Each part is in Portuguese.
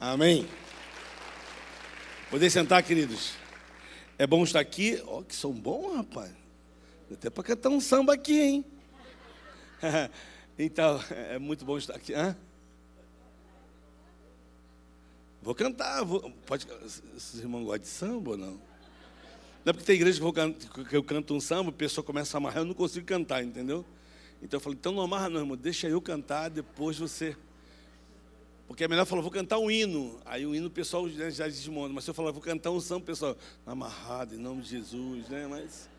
Amém. Poder sentar, queridos. É bom estar aqui. Ó, oh, que som bom, rapaz. Até para cantar um samba aqui, hein? então, é muito bom estar aqui. Hã? Vou cantar. Vou, pode, esses irmãos gostam de samba ou não? Não é porque tem igreja que eu, canto, que eu canto um samba, a pessoa começa a amarrar, eu não consigo cantar, entendeu? Então eu falei, então não amarra não, irmão, deixa eu cantar, depois você. Porque a melhor falou, vou cantar um hino. Aí o hino o pessoal já desmonta. Mas se eu falar, vou cantar um samba, o pessoal, amarrado, em nome de Jesus, né? Mas,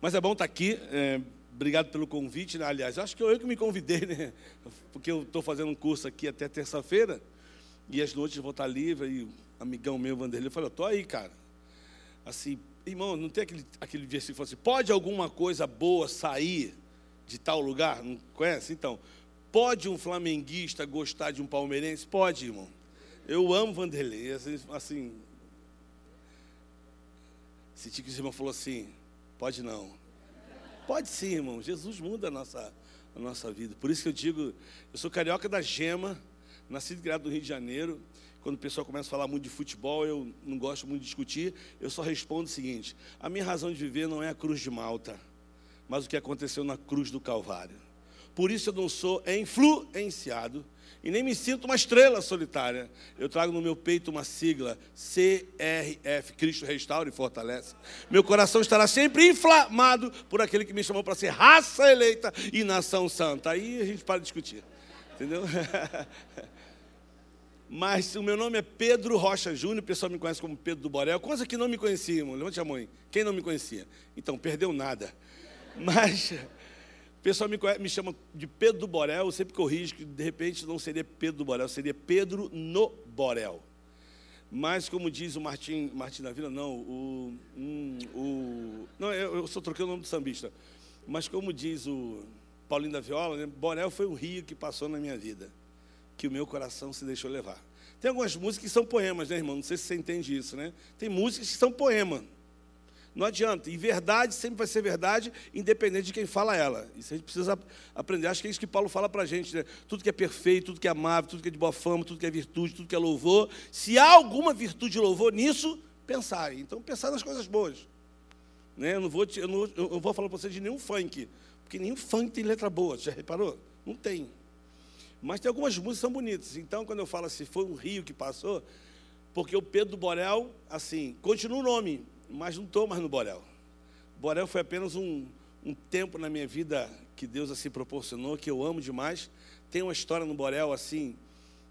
mas é bom estar aqui. É, obrigado pelo convite, né? aliás. Acho que eu que me convidei, né? Porque eu estou fazendo um curso aqui até terça-feira. E as noites eu vou estar livre. E o amigão meu, Vanderlei, falou, estou aí, cara. Assim, irmão, não tem aquele, aquele versículo assim, pode alguma coisa boa sair de tal lugar? Não conhece? Então, pode um flamenguista gostar de um palmeirense? Pode, irmão. Eu amo Vanderlei. Assim, assim senti que o irmão falou assim: pode não. Pode sim, irmão. Jesus muda a nossa, a nossa vida. Por isso que eu digo: eu sou carioca da gema, nascido e criado no Rio de Janeiro. Quando o pessoal começa a falar muito de futebol, eu não gosto muito de discutir. Eu só respondo o seguinte: a minha razão de viver não é a cruz de Malta mas o que aconteceu na cruz do Calvário. Por isso eu não sou influenciado e nem me sinto uma estrela solitária. Eu trago no meu peito uma sigla CRF, Cristo restaura e fortalece. Meu coração estará sempre inflamado por aquele que me chamou para ser raça eleita e nação santa. Aí a gente para de discutir. Entendeu? Mas o meu nome é Pedro Rocha Júnior, o pessoal me conhece como Pedro do Borel. Coisa que não me conhecia, irmão. Levante a mão. Quem não me conhecia? Então, perdeu nada. Mas o pessoal me, me chama de Pedro do Borel, eu sempre corrijo que de repente não seria Pedro do Borel, seria Pedro no Borel. Mas como diz o Martim, Martim da Vila, não, o, o não, eu, eu só troquei o nome do sambista. Mas como diz o Paulinho da Viola, né, Borel foi um rio que passou na minha vida, que o meu coração se deixou levar. Tem algumas músicas que são poemas, né, irmão? Não sei se você entende isso, né? Tem músicas que são poemas. Não adianta. E verdade sempre vai ser verdade, independente de quem fala ela. Isso a gente precisa aprender. Acho que é isso que Paulo fala para a gente. Né? Tudo que é perfeito, tudo que é amável, tudo que é de boa fama, tudo que é virtude, tudo que é louvor. Se há alguma virtude e louvor nisso, pensar. Então, pensar nas coisas boas. Né? Eu, não vou te, eu, não, eu vou falar para você de nenhum funk. Porque nenhum funk tem letra boa. Já reparou? Não tem. Mas tem algumas músicas que são bonitas. Então, quando eu falo assim, foi um rio que passou, porque o Pedro do Borel, assim, continua o nome, mas não estou mais no Borel. Borel foi apenas um, um tempo na minha vida que Deus assim proporcionou, que eu amo demais. Tem uma história no Borel assim,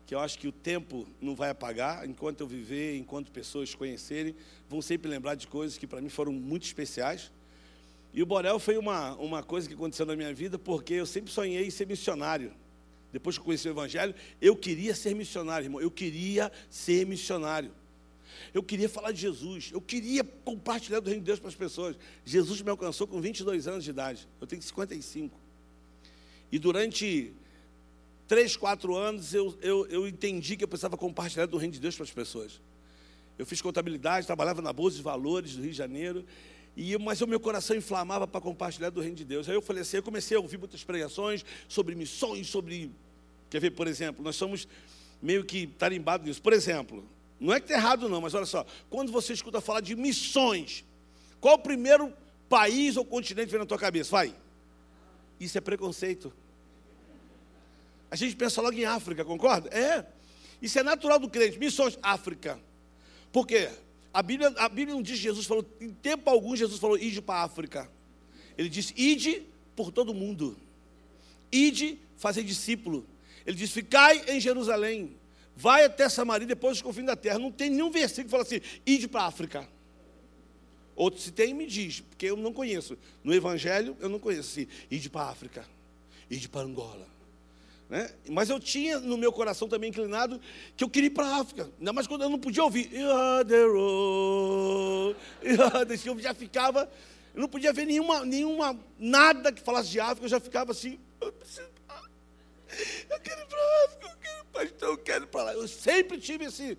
que eu acho que o tempo não vai apagar, enquanto eu viver, enquanto pessoas conhecerem, vão sempre lembrar de coisas que para mim foram muito especiais. E o Borel foi uma, uma coisa que aconteceu na minha vida, porque eu sempre sonhei em ser missionário. Depois que eu conheci o Evangelho, eu queria ser missionário, irmão. Eu queria ser missionário. Eu queria falar de Jesus. Eu queria compartilhar do reino de Deus para as pessoas. Jesus me alcançou com 22 anos de idade. Eu tenho 55. E durante três, quatro anos eu, eu, eu entendi que eu precisava compartilhar do reino de Deus para as pessoas. Eu fiz contabilidade, trabalhava na Bolsa de Valores do Rio de Janeiro. E, mas o meu coração inflamava para compartilhar do reino de Deus. Aí eu falei assim, eu comecei a ouvir muitas pregações sobre missões, sobre. Quer ver, por exemplo, nós somos meio que tarimbados nisso. Por exemplo, não é que está errado, não, mas olha só. Quando você escuta falar de missões, qual o primeiro país ou continente que vem na tua cabeça? Vai. Isso é preconceito. A gente pensa logo em África, concorda? É. Isso é natural do crente. Missões, África. Por quê? A Bíblia, a Bíblia não diz que Jesus falou, em tempo algum, Jesus falou, ide para a África. Ele disse, ide por todo mundo. Ide fazer discípulo. Ele disse, ficai em Jerusalém vai até Samaria depois dos confins da terra. Não tem nenhum versículo que fala assim, ide para a África. Outro se tem, me diz, porque eu não conheço. No Evangelho, eu não conheço assim, ide para a África, ide para Angola. Né? Mas eu tinha no meu coração também inclinado que eu queria ir para a África. Ainda mais quando eu não podia ouvir. Eu já ficava, eu não podia ver nenhuma, nenhuma, nada que falasse de África, eu já ficava assim. Eu, eu quero ir para a África, pastor, eu quero ir para lá. Eu sempre tive esse,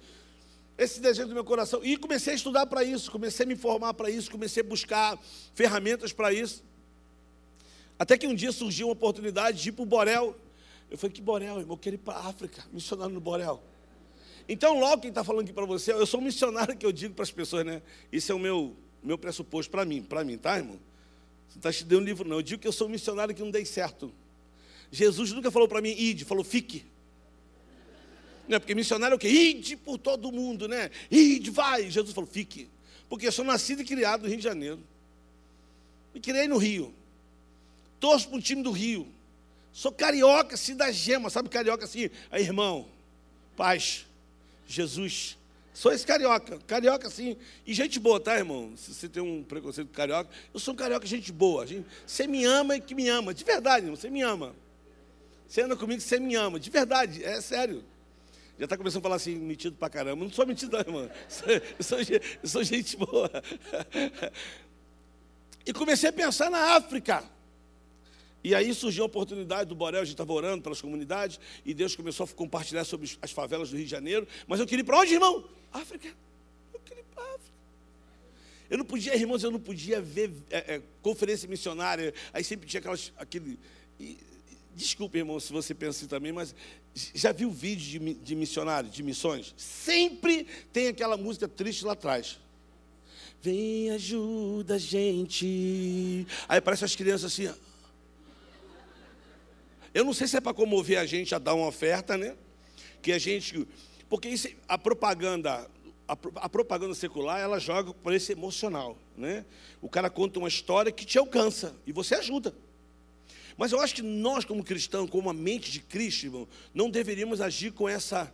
esse desejo no meu coração. E comecei a estudar para isso, comecei a me informar para isso, comecei a buscar ferramentas para isso. Até que um dia surgiu uma oportunidade de ir para o Borel. Eu falei, que Borel, irmão? Eu quero ir para a África, missionário no Borel. Então, logo quem está falando aqui para você, eu sou um missionário que eu digo para as pessoas, né? Isso é o meu, meu pressuposto para mim, para mim, tá, irmão? Você está te dando um livro, não. Eu digo que eu sou um missionário que não dei certo. Jesus nunca falou para mim, ide, falou, fique. Não é porque missionário é o quê? Ide por todo mundo, né? Ide, vai. Jesus falou, fique. Porque eu sou nascido e criado no Rio de Janeiro. Me criei no Rio. Torço para o time do Rio. Sou carioca, assim, da gema. Sabe carioca assim? Aí, irmão, paz, Jesus. Sou esse carioca. Carioca, assim. E gente boa, tá, irmão? Se você tem um preconceito com carioca, eu sou um carioca, gente boa. Você me ama e que me ama. De verdade, irmão, você me ama. Você anda comigo, você me ama. De verdade, é sério. Já está começando a falar assim, metido pra caramba. Não sou metido, não, irmão. Eu sou, eu sou gente boa. E comecei a pensar na África. E aí surgiu a oportunidade do Borel, a gente estava orando pelas comunidades, e Deus começou a compartilhar sobre as favelas do Rio de Janeiro. Mas eu queria ir para onde, irmão? África. Eu queria ir para África. Eu não podia, irmãos, eu não podia ver é, é, conferência missionária, aí sempre tinha aquelas, aquele. E, desculpe, irmão, se você pensa assim também, mas já viu vídeo de, de missionário, de missões? Sempre tem aquela música triste lá atrás. Vem, ajuda a gente. Aí aparecem as crianças assim. Eu não sei se é para comover a gente a dar uma oferta, né? Que a gente. Porque isso, a propaganda. A, a propaganda secular, ela joga para esse emocional, né? O cara conta uma história que te alcança e você ajuda. Mas eu acho que nós, como cristãos, com uma mente de Cristo, irmão, não deveríamos agir com essa,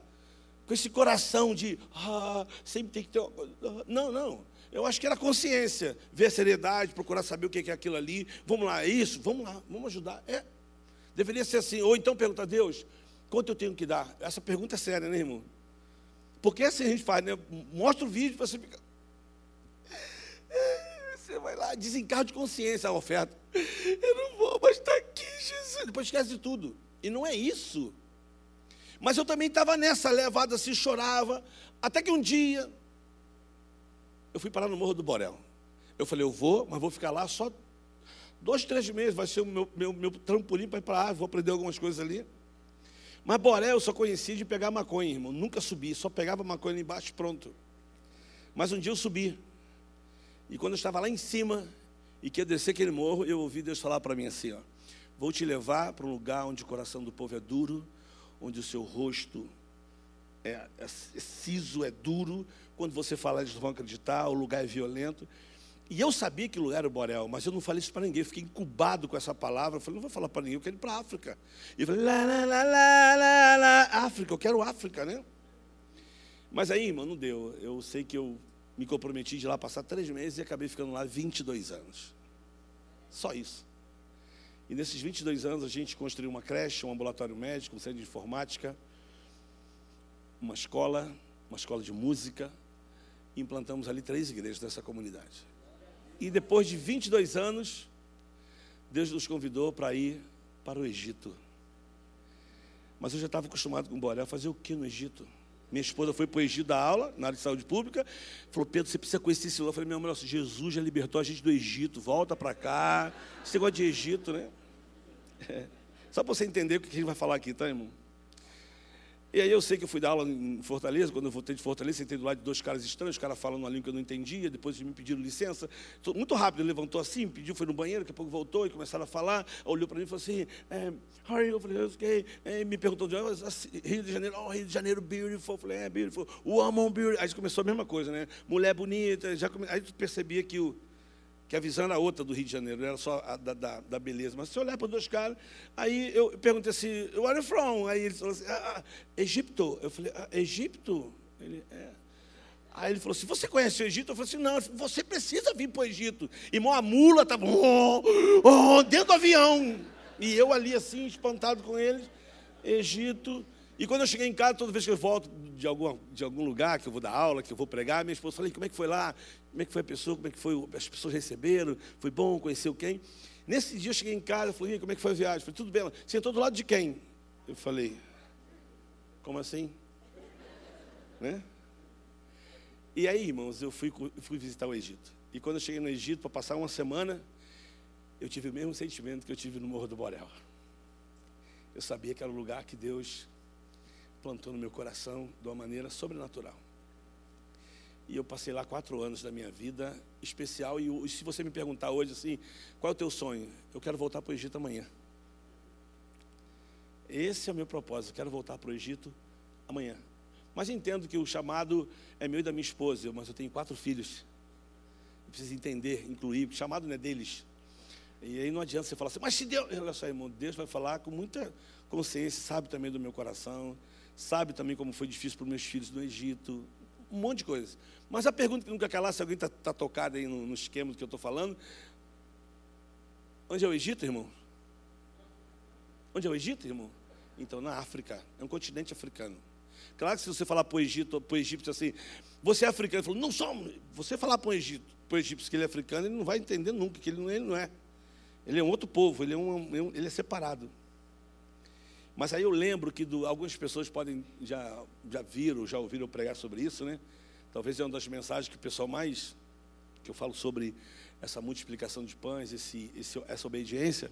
com esse coração de, ah, sempre tem que ter uma coisa. Não, não. Eu acho que era consciência, ver a seriedade, procurar saber o que é aquilo ali. Vamos lá, é isso? Vamos lá, vamos ajudar. É. Deveria ser assim. Ou então perguntar a Deus, quanto eu tenho que dar? Essa pergunta é séria, né, irmão? Porque assim a gente faz, né? Mostra o vídeo, você fica. Vai lá, desencargo de consciência a oferta. Eu não vou, mas está aqui, Jesus. Depois esquece de tudo. E não é isso. Mas eu também estava nessa levada assim, chorava. Até que um dia, eu fui parar no Morro do Borel. Eu falei, eu vou, mas vou ficar lá só dois, três meses, vai ser o meu, meu, meu trampolim para ir para lá, vou aprender algumas coisas ali. Mas Borel eu só conhecia de pegar maconha, irmão. Nunca subi, só pegava maconha embaixo pronto. Mas um dia eu subi. E quando eu estava lá em cima e que ia descer aquele morro, eu ouvi Deus falar para mim assim: ó, Vou te levar para um lugar onde o coração do povo é duro, onde o seu rosto é, é, é ciso, é duro, quando você fala, eles vão acreditar, o lugar é violento. E eu sabia que lugar era o Borel, mas eu não falei isso para ninguém. Fiquei incubado com essa palavra. Eu falei, não vou falar para ninguém, eu quero ir para a África. E eu falei, lá, lá, lá, lá, lá, lá, África, eu quero África, né? Mas aí, irmão, não deu. Eu sei que eu me comprometi de lá passar três meses e acabei ficando lá 22 anos. Só isso. E nesses 22 anos a gente construiu uma creche, um ambulatório médico, um centro de informática, uma escola, uma escola de música, e implantamos ali três igrejas dessa comunidade. E depois de 22 anos, Deus nos convidou para ir para o Egito. Mas eu já estava acostumado com o Borel, fazer o que no Egito? Minha esposa foi para o Egito dar aula, na área de saúde pública, falou, Pedro, você precisa conhecer esse lugar. Eu falei, meu amor, Jesus já libertou a gente do Egito, volta para cá. Esse negócio de Egito, né? É. Só para você entender o que a gente vai falar aqui, tá, irmão? E aí eu sei que eu fui dar aula em Fortaleza, quando eu voltei de Fortaleza, sentei do lado de dois caras estranhos, os caras falando uma língua que eu não entendia, depois me pediram licença. Muito rápido, ele levantou assim, pediu, foi no banheiro, daqui a pouco voltou e começaram a falar, olhou para mim e falou assim, é, how are you? Eu falei, okay. É, me perguntou de onde, assim, Rio de Janeiro, oh, Rio de Janeiro, beautiful. Eu falei, é, beautiful. Woman, beautiful. Aí começou a mesma coisa, né? Mulher bonita, já come... aí percebia que o que a visão era outra do Rio de Janeiro, não era só a da, da, da, beleza. Mas se olhar para dois caras, aí eu perguntei assim, where are you from? Aí ele falou assim, ah, ah, Egipto. Eu falei, ah, Egipto? Ele, é. Aí ele falou assim, você conhece o Egito? Eu falei assim, não, você precisa vir para o Egito. Irmão, a mula estava oh, oh, dentro do avião. E eu ali assim, espantado com eles, Egito. E quando eu cheguei em casa, toda vez que eu volto de algum, de algum lugar, que eu vou dar aula, que eu vou pregar, minha esposa falei, como é que foi lá? Como é que foi a pessoa? Como é que foi? As pessoas receberam? Foi bom? Conheceu quem? Nesse dia eu cheguei em casa, falei, como é que foi a viagem? falei, tudo bem. Ela, sentou do lado de quem? Eu falei, como assim? Né? E aí, irmãos, eu fui, eu fui visitar o Egito. E quando eu cheguei no Egito, para passar uma semana, eu tive o mesmo sentimento que eu tive no Morro do Borel. Eu sabia que era o lugar que Deus plantou no meu coração de uma maneira sobrenatural. E eu passei lá quatro anos da minha vida especial. E, se você me perguntar hoje assim, qual é o teu sonho? Eu quero voltar para o Egito amanhã. Esse é o meu propósito. Quero voltar para o Egito amanhã. Mas entendo que o chamado é meu e da minha esposa, mas eu tenho quatro filhos. Eu preciso entender, incluir. O chamado não é deles. E aí não adianta você falar assim, mas se Deus. Olha só, irmão, Deus vai falar com muita consciência, sabe também do meu coração, sabe também como foi difícil para os meus filhos no Egito, um monte de coisas. Mas a pergunta que nunca calar, se alguém está tá tocado aí no, no esquema do que eu estou falando, onde é o Egito, irmão? Onde é o Egito, irmão? Então, na África, é um continente africano. Claro que se você falar para o Egito, para o egípcio assim, você é africano, ele falou, não somos. Você falar para o Egito, para o egípcio que ele é africano, ele não vai entender nunca, que ele não, ele não é. Ele é um outro povo, ele é, um, ele é separado. Mas aí eu lembro que do, algumas pessoas podem já, já viram, já ouviram pregar sobre isso, né? Talvez é uma das mensagens que o pessoal mais, que eu falo sobre essa multiplicação de pães, esse, esse, essa obediência.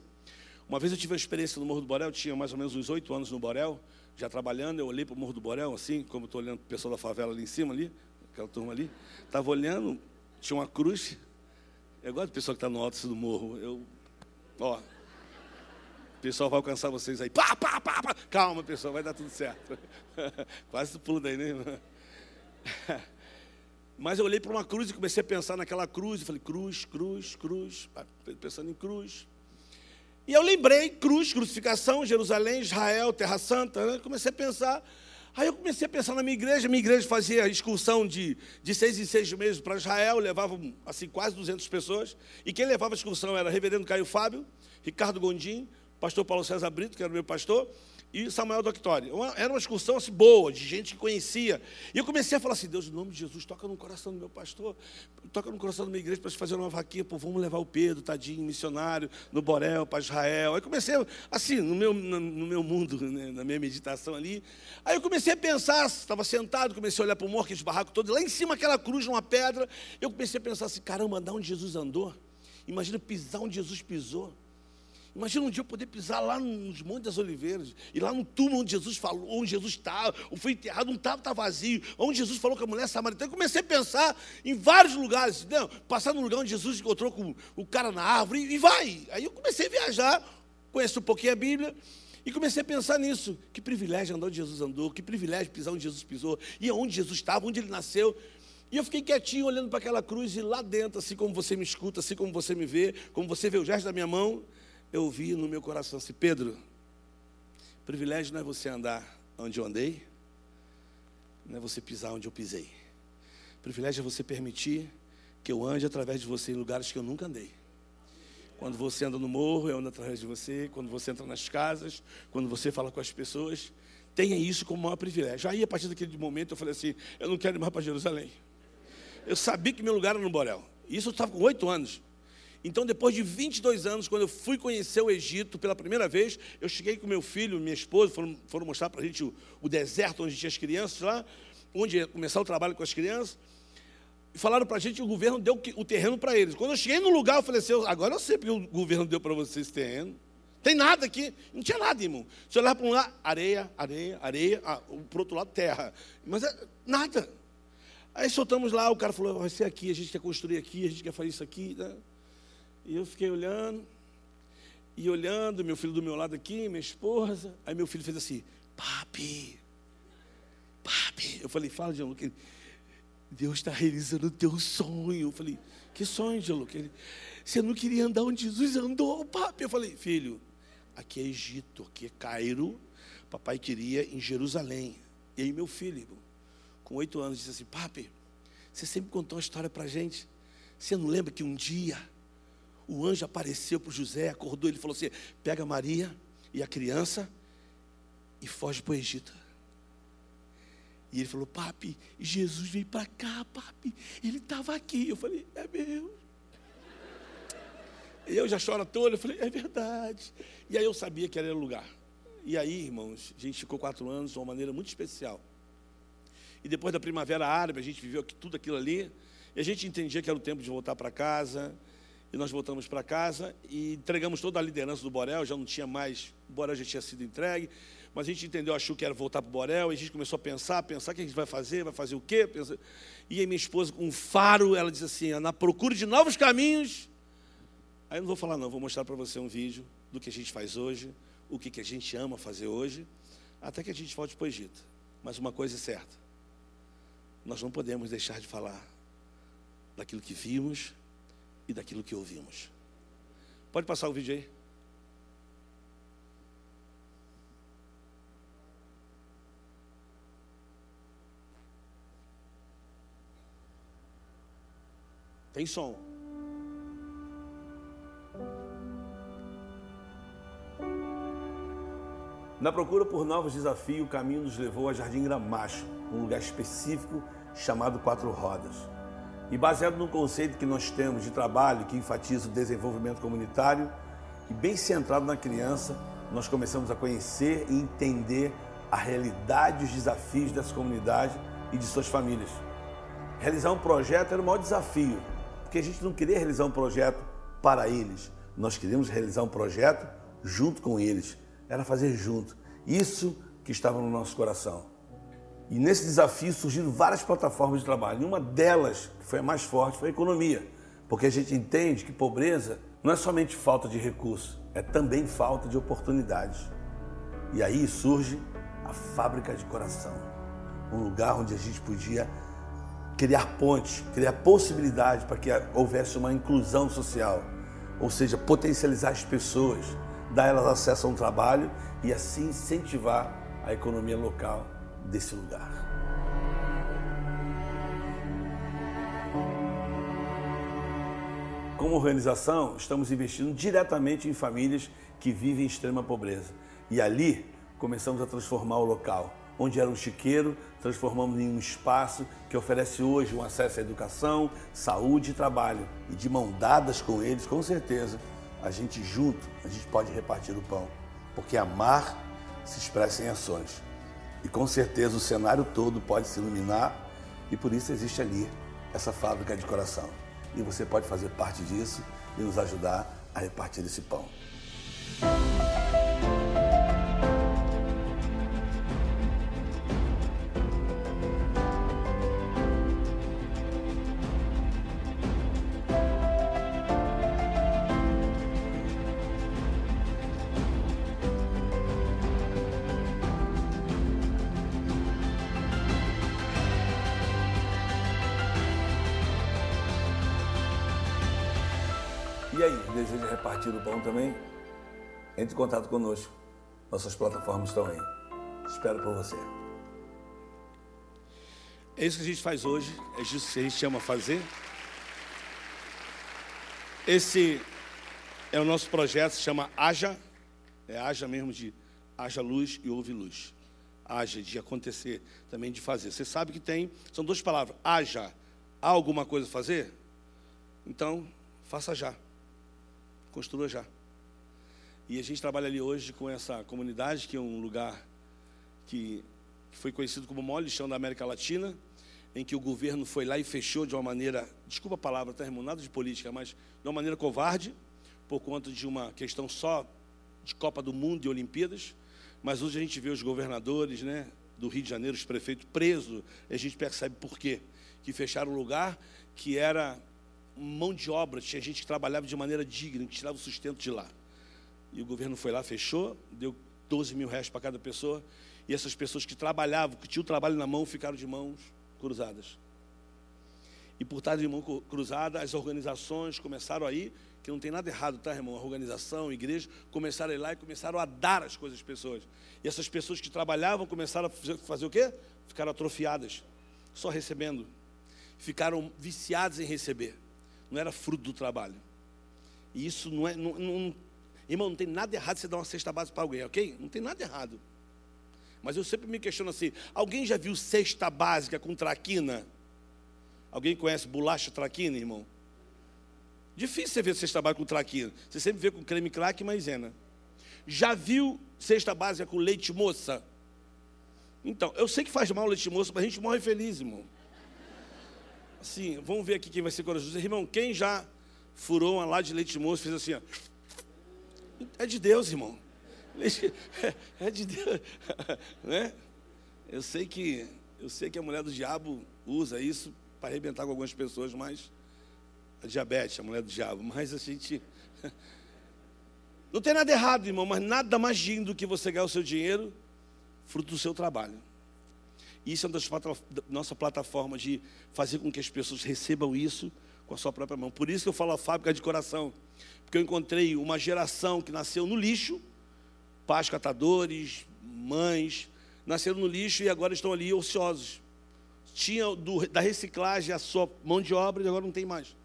Uma vez eu tive uma experiência no Morro do Borel, tinha mais ou menos uns oito anos no Borel, já trabalhando, eu olhei para o Morro do Borel, assim, como estou olhando para o pessoal da favela ali em cima, ali, aquela turma ali, estava olhando, tinha uma cruz, eu gosto do pessoal que está no alto do morro, eu, ó, pessoal vai alcançar vocês aí. Pá, pá, pá, pá. Calma, pessoal, vai dar tudo certo. Quase pulo daí, né? Mas eu olhei para uma cruz e comecei a pensar naquela cruz. E falei, cruz, cruz, cruz. Pensando em cruz. E eu lembrei, cruz, crucificação, Jerusalém, Israel, Terra Santa. Né? Comecei a pensar. Aí eu comecei a pensar na minha igreja. Minha igreja fazia excursão de, de seis em seis meses para Israel. Levava, assim, quase 200 pessoas. E quem levava a excursão era reverendo Caio Fábio, Ricardo Gondim, pastor Paulo César Brito, que era meu pastor, e Samuel Doctori. Era uma excursão assim, boa, de gente que conhecia. E eu comecei a falar assim: Deus, em nome de Jesus, toca no coração do meu pastor, toca no coração da minha igreja para fazer uma vaquinha, pô, vamos levar o Pedro, tadinho, missionário, no Borel, para Israel. Aí comecei, assim, no meu, no meu mundo, né, na minha meditação ali. Aí eu comecei a pensar, estava sentado, comecei a olhar para o morro, aqueles barracos todos, lá em cima aquela cruz, numa pedra. Eu comecei a pensar assim: caramba, andar onde Jesus andou. Imagina pisar onde Jesus pisou. Imagina um dia eu poder pisar lá nos Montes das Oliveiras, e lá no túmulo onde Jesus falou, onde Jesus estava, tá, ou foi enterrado, um estava tá vazio, onde Jesus falou com a mulher samaritana. Eu comecei a pensar em vários lugares, não, passar no lugar onde Jesus encontrou com o cara na árvore, e vai. Aí eu comecei a viajar, conheço um pouquinho a Bíblia, e comecei a pensar nisso. Que privilégio andar onde Jesus andou, que privilégio pisar onde Jesus pisou, e onde Jesus estava, onde ele nasceu. E eu fiquei quietinho olhando para aquela cruz, e lá dentro, assim como você me escuta, assim como você me vê, como você vê o gesto da minha mão, eu vi no meu coração assim, Pedro, privilégio não é você andar onde eu andei, não é você pisar onde eu pisei. Privilégio é você permitir que eu ande através de você em lugares que eu nunca andei. Quando você anda no morro, eu ando através de você. Quando você entra nas casas, quando você fala com as pessoas, tenha isso como maior privilégio. Aí, a partir daquele momento, eu falei assim: eu não quero ir mais para Jerusalém. Eu sabia que meu lugar era no Borel. Isso eu estava com oito anos. Então, depois de 22 anos, quando eu fui conhecer o Egito pela primeira vez, eu cheguei com meu filho, minha esposa, foram, foram mostrar para a gente o, o, deserto onde tinha as crianças lá, onde ia começar o trabalho com as crianças. E falaram para a gente que o governo deu o terreno para eles. Quando eu cheguei no lugar, eu falei assim: agora eu sei porque o governo deu para vocês esse terreno. Tem nada aqui, não tinha nada, irmão. Se olhar para um lado, areia, areia, areia, ah, para o outro lado, terra. Mas é, nada. Aí soltamos lá, o cara falou: vai ser aqui, a gente quer construir aqui, a gente quer fazer isso aqui. Né? E eu fiquei olhando, e olhando, meu filho do meu lado aqui, minha esposa. Aí meu filho fez assim: Papi, papi. Eu falei: Fala, Gianluca. Deus está realizando o teu sonho. Eu falei: Que sonho, Gianluca? Ele, Você não queria andar onde Jesus andou, papi. Eu falei: Filho, aqui é Egito, aqui é Cairo. Papai queria em Jerusalém. E aí meu filho, com oito anos, disse assim: Papi, você sempre contou uma história para gente. Você não lembra que um dia o anjo apareceu para José, acordou, ele falou assim: pega Maria e a criança e foge para o Egito. E ele falou, papi, Jesus veio para cá, papi, ele estava aqui. Eu falei, é meu. Eu já choro todo, eu falei, é verdade. E aí eu sabia que era o lugar. E aí, irmãos, a gente ficou quatro anos de uma maneira muito especial. E depois da primavera árabe, a gente viveu tudo aquilo ali. E a gente entendia que era o tempo de voltar para casa. E nós voltamos para casa e entregamos toda a liderança do Borel, já não tinha mais, o Borel já tinha sido entregue, mas a gente entendeu, achou que era voltar para o Borel, e a gente começou a pensar, pensar o que a gente vai fazer, vai fazer o quê? E aí minha esposa, com um faro, ela disse assim, na procura de novos caminhos. Aí eu não vou falar não, vou mostrar para você um vídeo do que a gente faz hoje, o que, que a gente ama fazer hoje, até que a gente volte para o Egito. Mas uma coisa é certa, nós não podemos deixar de falar daquilo que vimos e daquilo que ouvimos. Pode passar o vídeo aí? Tem som. Na procura por novos desafios, o caminho nos levou a Jardim Gramacho, um lugar específico chamado Quatro Rodas. E baseado no conceito que nós temos de trabalho que enfatiza o desenvolvimento comunitário e bem centrado na criança, nós começamos a conhecer e entender a realidade e os desafios dessa comunidade e de suas famílias. Realizar um projeto era o maior desafio, porque a gente não queria realizar um projeto para eles, nós queríamos realizar um projeto junto com eles, era fazer junto. Isso que estava no nosso coração. E nesse desafio surgiram várias plataformas de trabalho. E uma delas, que foi a mais forte, foi a economia. Porque a gente entende que pobreza não é somente falta de recursos, é também falta de oportunidades. E aí surge a fábrica de coração um lugar onde a gente podia criar pontes, criar possibilidades para que houvesse uma inclusão social, ou seja, potencializar as pessoas, dar elas acesso a um trabalho e assim incentivar a economia local desse lugar. Como organização, estamos investindo diretamente em famílias que vivem em extrema pobreza. E ali começamos a transformar o local. Onde era um chiqueiro, transformamos em um espaço que oferece hoje um acesso à educação, saúde e trabalho. E de mão dadas com eles, com certeza, a gente junto, a gente pode repartir o pão. Porque amar se expressa em ações. E com certeza o cenário todo pode se iluminar e por isso existe ali essa fábrica de coração. E você pode fazer parte disso e nos ajudar a repartir esse pão. Entre em contato conosco. Nossas plataformas estão aí. Espero por você. É isso que a gente faz hoje, é isso que a gente chama fazer. Esse é o nosso projeto, se chama Haja, é Haja mesmo de haja luz e houve luz. Haja de acontecer, também de fazer. Você sabe que tem, são duas palavras. Haja, há alguma coisa a fazer? Então, faça já construa já. E a gente trabalha ali hoje com essa comunidade, que é um lugar que, foi conhecido como o maior lixão da América Latina, em que o governo foi lá e fechou de uma maneira, desculpa a palavra, tá, irmão, nada de política, mas de uma maneira covarde, por conta de uma questão só de Copa do Mundo e Olimpíadas. Mas hoje a gente vê os governadores né, do Rio de Janeiro, os prefeitos presos, e a gente percebe por quê. Que fecharam o lugar que era mão de obra, tinha gente que trabalhava de maneira digna, que tirava o sustento de lá. E o governo foi lá, fechou, deu 12 mil reais para cada pessoa, e essas pessoas que trabalhavam, que tinham o trabalho na mão, ficaram de mãos cruzadas. E por estar de mão cruzada, as organizações começaram aí, que não tem nada errado, tá, irmão? A organização, a igreja, começaram a ir lá e começaram a dar as coisas às pessoas. E essas pessoas que trabalhavam começaram a fazer o quê? Ficaram atrofiadas, só recebendo. Ficaram viciadas em receber não era fruto do trabalho. E isso não é. Não, não, irmão, não tem nada errado você dar uma cesta básica para alguém, ok? Não tem nada errado. Mas eu sempre me questiono assim: alguém já viu cesta básica com traquina? Alguém conhece bolacha traquina, irmão? Difícil você ver cesta básica com traquina. Você sempre vê com creme crack e maisena. Já viu cesta básica com leite moça? Então, eu sei que faz mal leite moça, mas a gente morre feliz, irmão assim, vamos ver aqui quem vai ser corajoso. Irmão, quem já furou uma lá de leite moço, fez assim, ó. É de Deus, irmão. É de Deus, né? Eu sei que eu sei que a mulher do diabo usa isso para arrebentar com algumas pessoas, mas a diabetes, a mulher do diabo, mas a gente não tem nada errado, irmão, mas nada mais digno do que você ganhar o seu dinheiro fruto do seu trabalho. Isso é uma das nossa plataforma de fazer com que as pessoas recebam isso com a sua própria mão. Por isso que eu falo a fábrica de coração, porque eu encontrei uma geração que nasceu no lixo, pais catadores, mães, nasceram no lixo e agora estão ali ociosos. Tinha do, da reciclagem a sua mão de obra e agora não tem mais.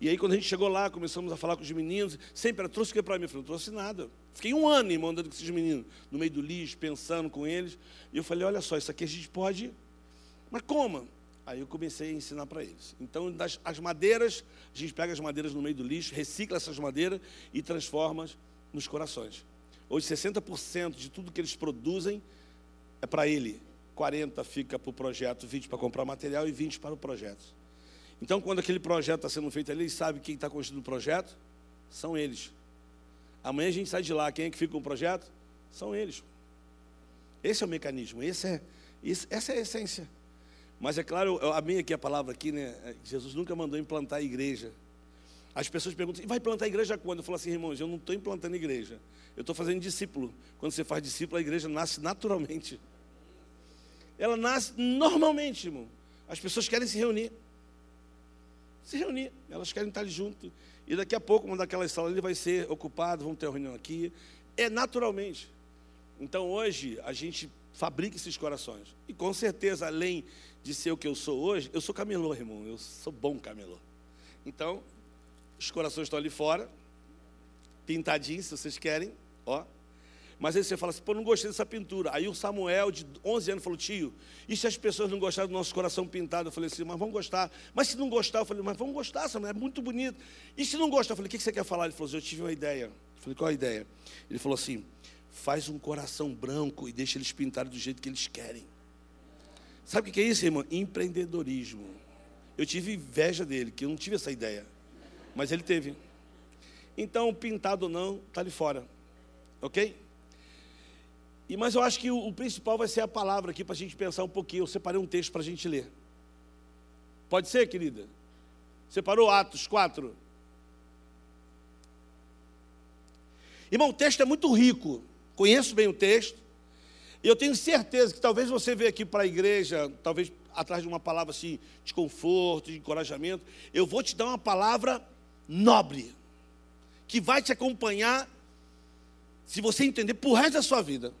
E aí, quando a gente chegou lá, começamos a falar com os meninos, sempre trouxe o que para mim? Eu falei, não trouxe nada. Fiquei um ano, irmão, andando com esses meninos, no meio do lixo, pensando com eles. E eu falei, olha só, isso aqui a gente pode. Mas como? Aí eu comecei a ensinar para eles. Então, das, as madeiras, a gente pega as madeiras no meio do lixo, recicla essas madeiras e transforma nos corações. Hoje, 60% de tudo que eles produzem é para ele. 40% fica para o projeto, 20% para comprar material e 20% para o projeto. Então, quando aquele projeto está sendo feito ali, eles sabem quem está construindo o projeto? São eles. Amanhã a gente sai de lá, quem é que fica com o projeto? São eles. Esse é o mecanismo, esse é, esse, essa é a essência. Mas é claro, eu amei aqui a palavra aqui, né? Jesus nunca mandou implantar a igreja. As pessoas perguntam, vai plantar a igreja quando? Eu falo assim, irmãos, eu não estou implantando igreja. Eu estou fazendo discípulo. Quando você faz discípulo, a igreja nasce naturalmente. Ela nasce normalmente, irmão. As pessoas querem se reunir se reunir. Elas querem estar junto. E daqui a pouco, uma daquelas salas ali vai ser ocupado, vamos ter uma reunião aqui. É naturalmente. Então hoje a gente fabrica esses corações. E com certeza, além de ser o que eu sou hoje, eu sou camelô, irmão. Eu sou bom camelô. Então, os corações estão ali fora, pintadinhos, se vocês querem, ó. Mas aí você fala assim, pô, não gostei dessa pintura. Aí o Samuel, de 11 anos, falou, tio, e se as pessoas não gostarem do nosso coração pintado? Eu falei assim, mas vamos gostar. Mas se não gostar, eu falei, mas vamos gostar, Samuel, é muito bonito. E se não gostar? Eu falei, o que você quer falar? Ele falou assim, eu tive uma ideia. Eu falei, qual a ideia? Ele falou assim, faz um coração branco e deixa eles pintarem do jeito que eles querem. Sabe o que é isso, irmão? Empreendedorismo. Eu tive inveja dele, que eu não tive essa ideia. Mas ele teve. Então, pintado ou não, está ali fora. Ok? E, mas eu acho que o, o principal vai ser a palavra aqui para a gente pensar um pouquinho. Eu separei um texto para a gente ler. Pode ser, querida? Separou Atos 4. Irmão, o texto é muito rico. Conheço bem o texto. E eu tenho certeza que talvez você veja aqui para a igreja, talvez atrás de uma palavra assim, de conforto, de encorajamento. Eu vou te dar uma palavra nobre, que vai te acompanhar, se você entender, por resto da sua vida.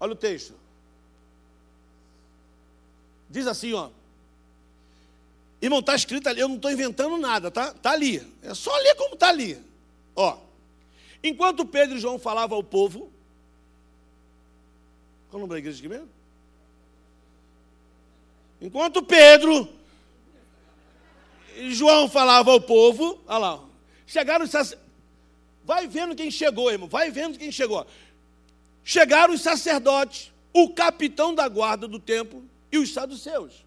Olha o texto. Diz assim, ó. Irmão, está escrito ali, eu não estou inventando nada, tá? Está ali. É só ler como está ali. Ó. Enquanto Pedro e João falavam ao povo. Qual o nome da igreja aqui mesmo? Enquanto Pedro e João falavam ao povo, olha lá, chegaram os sacerdotes. Vai vendo quem chegou, irmão, vai vendo quem chegou. Chegaram os sacerdotes, o capitão da guarda do templo e os saduceus.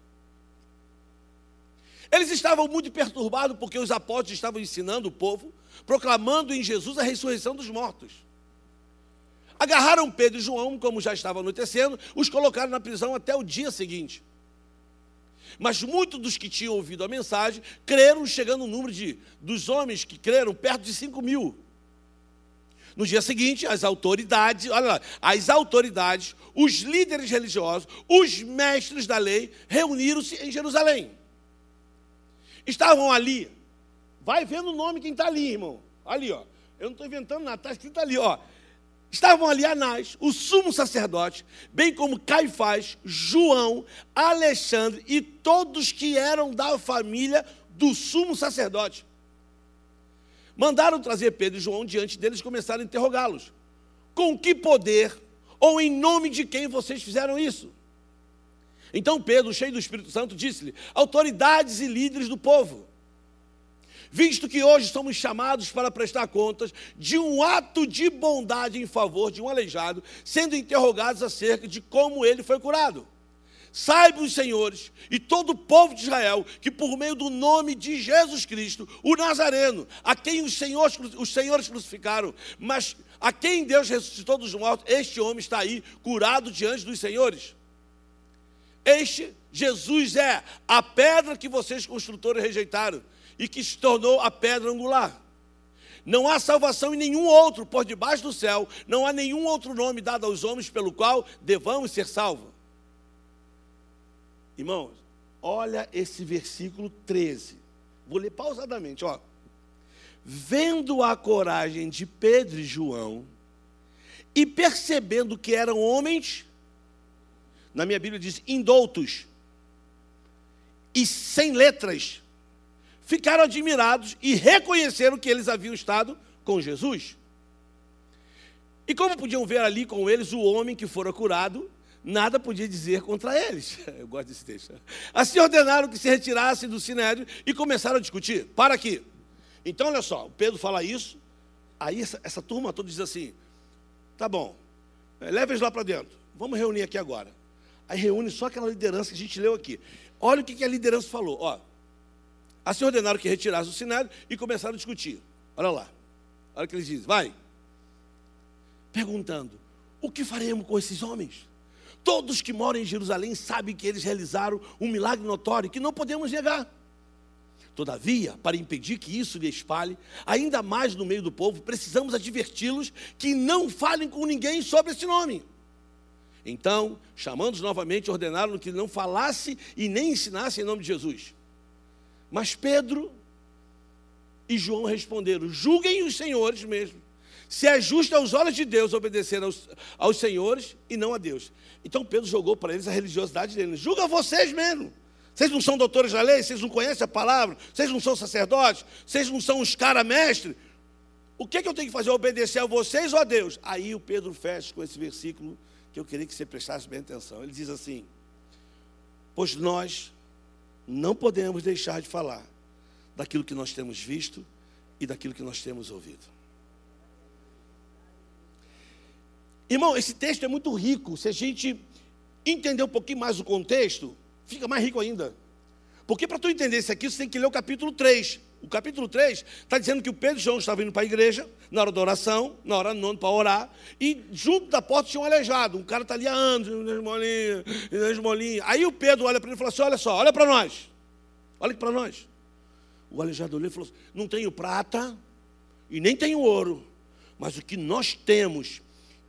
Eles estavam muito perturbados porque os apóstolos estavam ensinando o povo, proclamando em Jesus a ressurreição dos mortos. Agarraram Pedro e João, como já estava anoitecendo, os colocaram na prisão até o dia seguinte. Mas muitos dos que tinham ouvido a mensagem creram, chegando o número de, dos homens que creram perto de 5 mil. No dia seguinte, as autoridades, olha lá, as autoridades, os líderes religiosos, os mestres da lei, reuniram-se em Jerusalém. Estavam ali. Vai vendo o nome quem está ali, irmão. Ali, ó. Eu não estou inventando nada, está escrito ali, ó. Estavam ali Anás, o sumo sacerdote, bem como Caifás, João, Alexandre e todos que eram da família do sumo sacerdote mandaram trazer Pedro e João diante deles e começaram a interrogá-los. Com que poder ou em nome de quem vocês fizeram isso? Então Pedro, cheio do Espírito Santo, disse-lhe: autoridades e líderes do povo, visto que hoje somos chamados para prestar contas de um ato de bondade em favor de um aleijado, sendo interrogados acerca de como ele foi curado. Saibam os senhores e todo o povo de Israel que, por meio do nome de Jesus Cristo, o Nazareno, a quem os senhores, os senhores crucificaram, mas a quem Deus ressuscitou dos mortos, este homem está aí curado diante dos senhores. Este Jesus é a pedra que vocês construtores rejeitaram e que se tornou a pedra angular. Não há salvação em nenhum outro, por debaixo do céu, não há nenhum outro nome dado aos homens pelo qual devamos ser salvos. Irmãos, olha esse versículo 13. Vou ler pausadamente, ó. Vendo a coragem de Pedro e João, e percebendo que eram homens, na minha Bíblia diz indoutos, e sem letras, ficaram admirados e reconheceram que eles haviam estado com Jesus. E como podiam ver ali com eles o homem que fora curado, nada podia dizer contra eles. Eu gosto desse texto. Assim ordenaram que se retirassem do sinédrio e começaram a discutir. Para aqui. Então, olha só, Pedro fala isso, aí essa, essa turma toda diz assim: tá bom, eh, leve eles lá para dentro, vamos reunir aqui agora. Aí reúne só aquela liderança que a gente leu aqui. Olha o que a liderança falou. Ó, Assim ordenaram que retirasse o sinédrio e começaram a discutir. Olha lá. Olha o que eles dizem. Vai. Perguntando: o que faremos com esses homens? Todos que moram em Jerusalém sabem que eles realizaram um milagre notório que não podemos negar. Todavia, para impedir que isso lhe espalhe, ainda mais no meio do povo, precisamos adverti-los que não falem com ninguém sobre esse nome. Então, chamando-os novamente, ordenaram que não falasse e nem ensinasse em nome de Jesus. Mas Pedro e João responderam: julguem os senhores mesmo. Se é justo aos olhos de Deus obedecer aos, aos senhores e não a Deus. Então Pedro jogou para eles a religiosidade deles. Julga vocês mesmo. Vocês não são doutores da lei, vocês não conhecem a palavra, vocês não são sacerdotes, vocês não são os cara mestre. O que, é que eu tenho que fazer? Obedecer a vocês ou a Deus? Aí o Pedro fecha com esse versículo que eu queria que você prestasse bem atenção. Ele diz assim: Pois nós não podemos deixar de falar daquilo que nós temos visto e daquilo que nós temos ouvido. Irmão, esse texto é muito rico. Se a gente entender um pouquinho mais o contexto, fica mais rico ainda. Porque para tu entender isso aqui, você tem que ler o capítulo 3. O capítulo 3 está dizendo que o Pedro e João estavam indo para a igreja, na hora da oração, na hora do nono para orar, e junto da porta tinha um aleijado. Um cara está ali há anos, esmolinha, esmolinha. Aí o Pedro olha para ele e fala assim: Olha só, olha para nós. Olha para nós. O aleijado olhou e falou assim: Não tenho prata e nem tenho ouro, mas o que nós temos,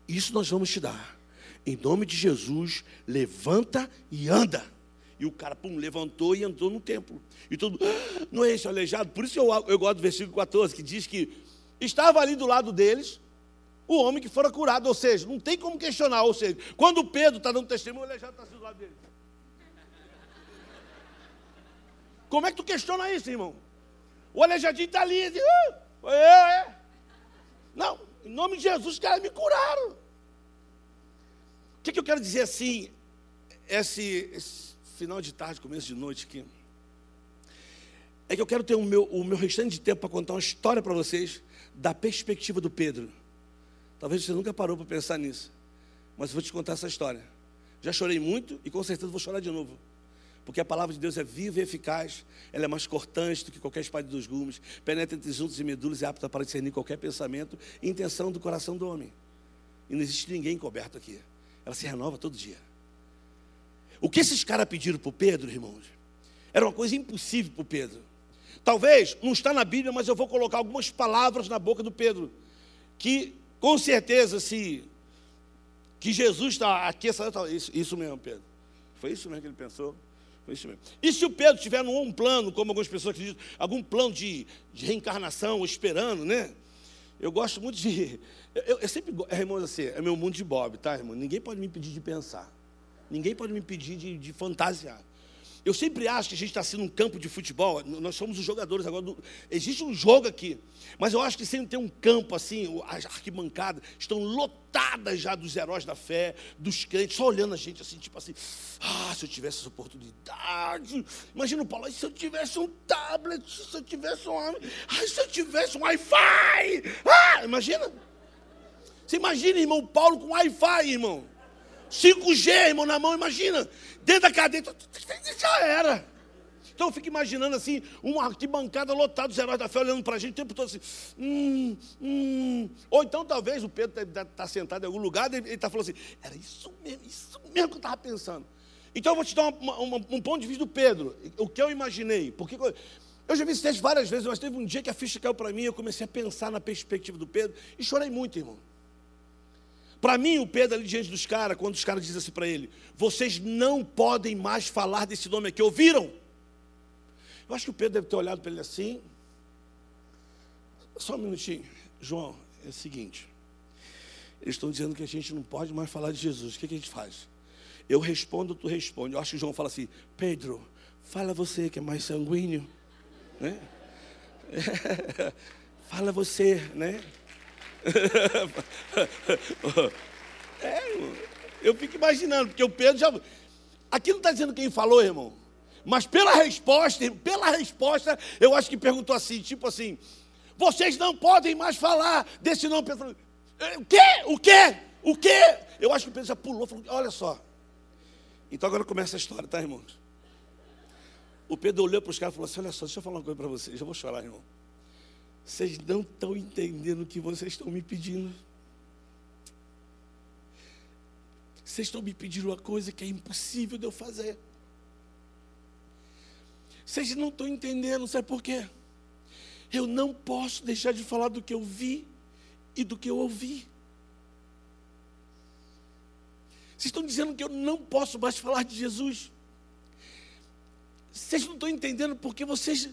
isso nós vamos te dar. Em nome de Jesus, levanta e anda. E o cara, pum, levantou e entrou no templo. E todo ah, não é esse aleijado? Por isso eu, eu gosto do versículo 14, que diz que estava ali do lado deles o homem que fora curado. Ou seja, não tem como questionar. Ou seja, quando Pedro está dando testemunho, o aleijado está assim do lado dele. Como é que tu questiona isso, irmão? O aleijadinho está ali diz, uh, eu, é. Não, em nome de Jesus, os caras me curaram. O que, que eu quero dizer assim? Esse, esse final de tarde, começo de noite aqui, é que eu quero ter o meu, o meu restante de tempo para contar uma história para vocês da perspectiva do Pedro. Talvez você nunca parou para pensar nisso, mas eu vou te contar essa história. Já chorei muito e com certeza vou chorar de novo. Porque a palavra de Deus é viva e eficaz, ela é mais cortante do que qualquer espada dos gumes, penetra entre juntos e medulas e é apta para discernir qualquer pensamento e intenção do coração do homem. E não existe ninguém encoberto aqui. Ela se renova todo dia. O que esses caras pediram para o Pedro, irmãos, era uma coisa impossível para o Pedro. Talvez, não está na Bíblia, mas eu vou colocar algumas palavras na boca do Pedro, que com certeza, se que Jesus está aqui, essa, isso, isso mesmo, Pedro. Foi isso mesmo que ele pensou. Foi isso mesmo. E se o Pedro tiver um plano, como algumas pessoas acreditam, algum plano de, de reencarnação, esperando, né? Eu gosto muito de. Eu, eu sempre. Irmãos, assim, é meu mundo de Bob, tá, irmão? Ninguém pode me impedir de pensar. Ninguém pode me impedir de, de fantasiar. Eu sempre acho que a gente está sendo um campo de futebol, nós somos os jogadores agora. Do, existe um jogo aqui, mas eu acho que sempre tem um campo assim, as arquibancadas estão lotadas já dos heróis da fé, dos crentes, só olhando a gente assim, tipo assim, ah, se eu tivesse essa oportunidade. Imagina o Paulo, se eu tivesse um tablet, se eu tivesse um. Ai, se eu tivesse um Wi-Fi! Ah, imagina! Você imagina, irmão, Paulo com Wi-Fi, irmão. 5G, irmão, na mão, imagina. dentro da cadeia. Já era. Então eu fico imaginando assim, uma arquibancada lotada dos heróis da fé olhando para a gente o tempo todo assim. Hum, hum. Ou então talvez o Pedro está tá sentado em algum lugar e ele está falando assim, era isso mesmo, isso mesmo que eu estava pensando. Então eu vou te dar uma, uma, um ponto de vista do Pedro, o que eu imaginei. Porque eu já vi esse texto várias vezes, mas teve um dia que a ficha caiu para mim e eu comecei a pensar na perspectiva do Pedro e chorei muito, irmão. Para mim, o Pedro ali diante dos caras, quando os caras dizem assim para ele: Vocês não podem mais falar desse nome aqui, ouviram? Eu acho que o Pedro deve ter olhado para ele assim. Só um minutinho, João, é o seguinte: eles estão dizendo que a gente não pode mais falar de Jesus, o que, que a gente faz? Eu respondo, tu responde. Eu acho que João fala assim: Pedro, fala você que é mais sanguíneo né? Fala você, né? É, eu fico imaginando, porque o Pedro já. Aqui não está dizendo quem falou, irmão. Mas pela resposta, pela resposta, eu acho que perguntou assim, tipo assim, vocês não podem mais falar desse nome. Pedro é, o quê? O quê? O quê? Eu acho que o Pedro já pulou, falou, olha só. Então agora começa a história, tá, irmãos? O Pedro olhou para os caras e falou assim: Olha só, deixa eu falar uma coisa para vocês. Já vou chorar, irmão. Vocês não estão entendendo o que vocês estão me pedindo. Vocês estão me pedindo uma coisa que é impossível de eu fazer. Vocês não estão entendendo, sabe por quê? Eu não posso deixar de falar do que eu vi e do que eu ouvi. Vocês estão dizendo que eu não posso mais falar de Jesus. Vocês não estão entendendo porque vocês.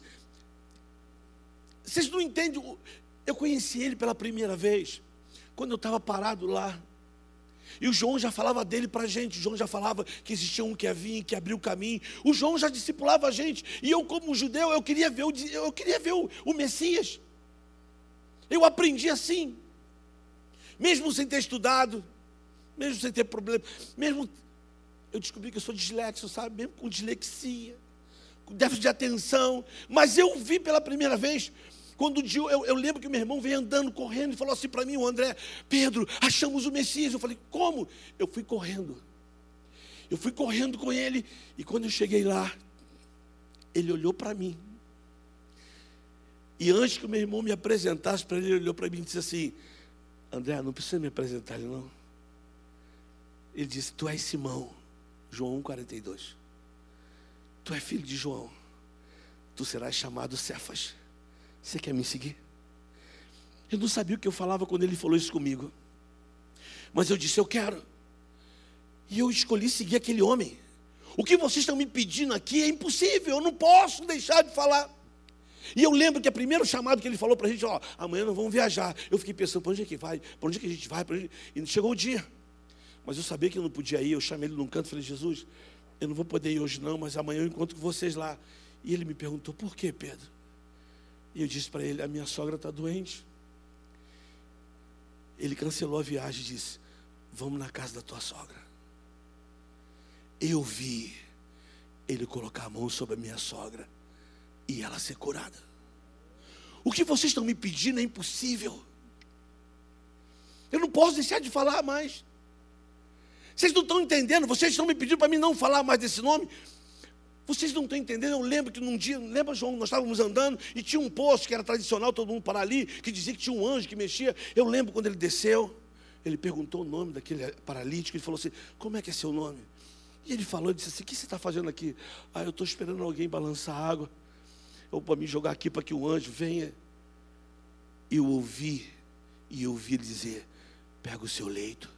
Vocês não entendem. Eu conheci ele pela primeira vez, quando eu estava parado lá. E o João já falava dele para a gente. O João já falava que existia um que ia vir, que abriu o caminho. O João já discipulava a gente. E eu, como judeu, eu queria ver o, eu queria ver o, o Messias. Eu aprendi assim. Mesmo sem ter estudado, mesmo sem ter problema, mesmo eu descobri que eu sou dislexo, sabe? Mesmo com dislexia déficit de atenção, mas eu vi pela primeira vez. Quando eu, eu lembro que meu irmão veio andando, correndo, e falou assim para mim, o André, Pedro, achamos o Messias. Eu falei, como? Eu fui correndo. Eu fui correndo com ele, e quando eu cheguei lá, ele olhou para mim. E antes que o meu irmão me apresentasse para ele, ele olhou para mim e disse assim: André, não precisa me apresentar ele não. Ele disse: Tu és Simão, João 1,42. Tu é filho de João. Tu serás chamado Cefas. Você quer me seguir? Eu não sabia o que eu falava quando ele falou isso comigo. Mas eu disse, eu quero. E eu escolhi seguir aquele homem. O que vocês estão me pedindo aqui é impossível, eu não posso deixar de falar. E eu lembro que o primeiro chamado que ele falou para a gente, ó, amanhã nós vamos viajar. Eu fiquei pensando, para onde é que vai? Para onde é que a gente vai? Onde... E chegou o dia. Mas eu sabia que eu não podia ir, eu chamei ele num canto e falei, Jesus, eu não vou poder ir hoje não, mas amanhã eu encontro com vocês lá. E ele me perguntou, por que, Pedro? E eu disse para ele, a minha sogra está doente. Ele cancelou a viagem e disse, vamos na casa da tua sogra. Eu vi ele colocar a mão sobre a minha sogra e ela ser curada. O que vocês estão me pedindo é impossível. Eu não posso deixar de falar mais. Vocês não estão entendendo, vocês estão me pedindo para mim não falar mais desse nome. Vocês não estão entendendo? Eu lembro que num dia, lembra, João, nós estávamos andando e tinha um poço que era tradicional, todo mundo para ali, que dizia que tinha um anjo que mexia. Eu lembro quando ele desceu, ele perguntou o nome daquele paralítico, ele falou assim: Como é que é seu nome? E ele falou, disse assim: O que você está fazendo aqui? Ah, eu estou esperando alguém balançar água, ou para me jogar aqui para que o anjo venha. Eu ouvi, e eu ouvi ele dizer: Pega o seu leito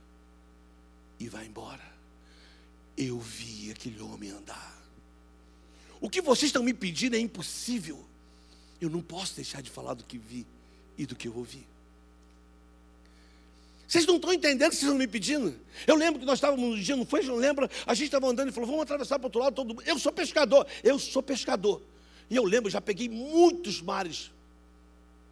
e vai embora. Eu vi aquele homem andar. O que vocês estão me pedindo é impossível. Eu não posso deixar de falar do que vi e do que eu ouvi. Vocês não estão entendendo o que vocês estão me pedindo? Eu lembro que nós estávamos um dia, não foi? Não lembra? A gente estava andando e falou: vamos atravessar para o outro lado. Todo. Eu sou pescador, eu sou pescador. E eu lembro, já peguei muitos mares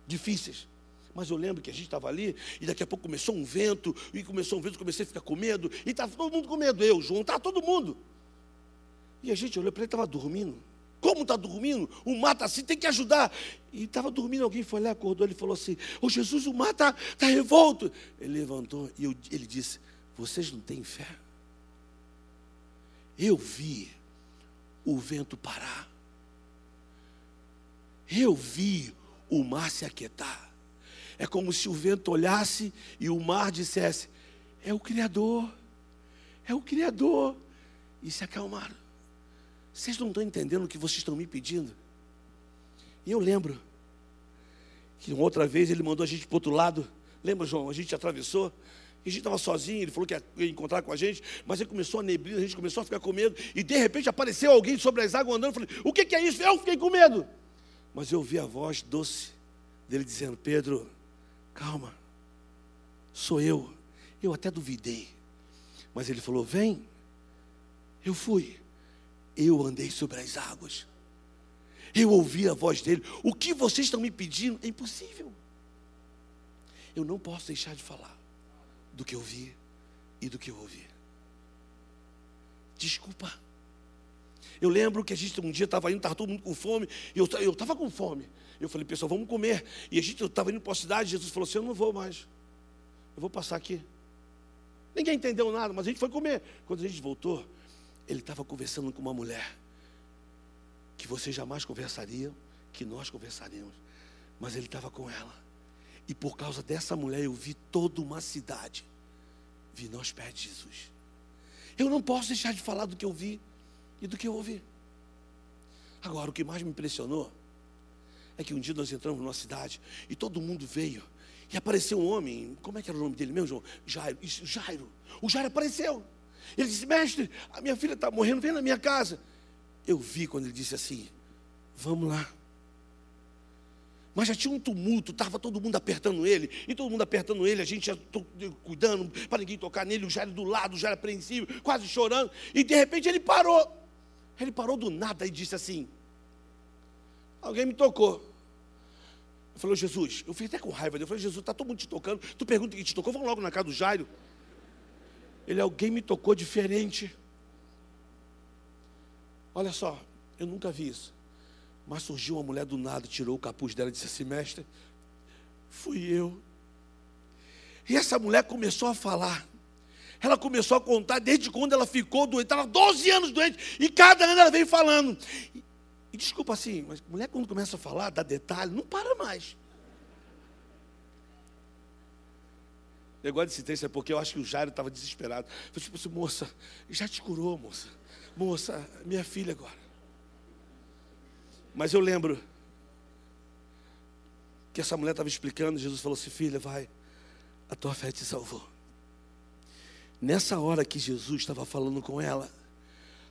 difíceis. Mas eu lembro que a gente estava ali e daqui a pouco começou um vento, e começou um vento, comecei a ficar com medo, e estava todo mundo com medo, eu, João, estava todo mundo. E a gente olhou para ele, estava dormindo. Como está dormindo? O está assim, tem que ajudar. E estava dormindo, alguém foi lá, acordou, ele falou assim: Ô Jesus, o mar está tá revolto. Ele levantou e eu, ele disse: Vocês não têm fé? Eu vi o vento parar. Eu vi o mar se aquietar. É como se o vento olhasse e o mar dissesse: É o Criador, é o Criador. E se acalmaram. Vocês não estão entendendo o que vocês estão me pedindo? E eu lembro que uma outra vez ele mandou a gente para o outro lado. Lembra, João? A gente atravessou. A gente estava sozinho, ele falou que ia encontrar com a gente, mas ele começou a neblina, a gente começou a ficar com medo, e de repente apareceu alguém sobre as águas andando, eu falei, o que, que é isso? Eu fiquei com medo. Mas eu ouvi a voz doce dele dizendo, Pedro, calma, sou eu. Eu até duvidei. Mas ele falou, vem. Eu fui. Eu andei sobre as águas. Eu ouvi a voz dele. O que vocês estão me pedindo é impossível. Eu não posso deixar de falar do que eu vi e do que eu ouvi. Desculpa. Eu lembro que a gente um dia estava indo, estava todo mundo com fome, e eu estava com fome. Eu falei, pessoal, vamos comer. E a gente estava indo para a cidade, Jesus falou assim: Eu não vou mais. Eu vou passar aqui. Ninguém entendeu nada, mas a gente foi comer. Quando a gente voltou, ele estava conversando com uma mulher que você jamais conversaria, que nós conversaríamos. Mas ele estava com ela. E por causa dessa mulher eu vi toda uma cidade vir aos pés de Jesus. Eu não posso deixar de falar do que eu vi e do que eu ouvi. Agora, o que mais me impressionou é que um dia nós entramos numa cidade e todo mundo veio. E apareceu um homem, como é que era o nome dele mesmo, João? Jairo. Jairo. O Jairo apareceu. Ele disse: Mestre, a minha filha está morrendo, vem na minha casa eu vi quando ele disse assim: Vamos lá. Mas já tinha um tumulto, estava todo mundo apertando ele, e todo mundo apertando ele, a gente já cuidando para ninguém tocar nele, o Jairo do lado, o Jairo apreensivo, quase chorando, e de repente ele parou. Ele parou do nada e disse assim: Alguém me tocou. Eu falei, Jesus, eu fiquei até com raiva dele. Eu falei, Jesus, está todo mundo te tocando. Tu pergunta quem te tocou, vamos logo na casa do Jairo. Ele, alguém me tocou diferente. Olha só, eu nunca vi isso. Mas surgiu uma mulher do nada, tirou o capuz dela e disse assim: Mestre, fui eu. E essa mulher começou a falar. Ela começou a contar desde quando ela ficou doente. Estava 12 anos doente. E cada ano ela veio falando. E, e desculpa assim, mas mulher quando começa a falar, dá detalhe, não para mais. Gosto desse texto é porque eu acho que o Jairo estava desesperado. Eu tipo assim, moça, já te curou, moça moça, minha filha agora. Mas eu lembro que essa mulher estava explicando, Jesus falou assim: Filha, vai, a tua fé te salvou. Nessa hora que Jesus estava falando com ela,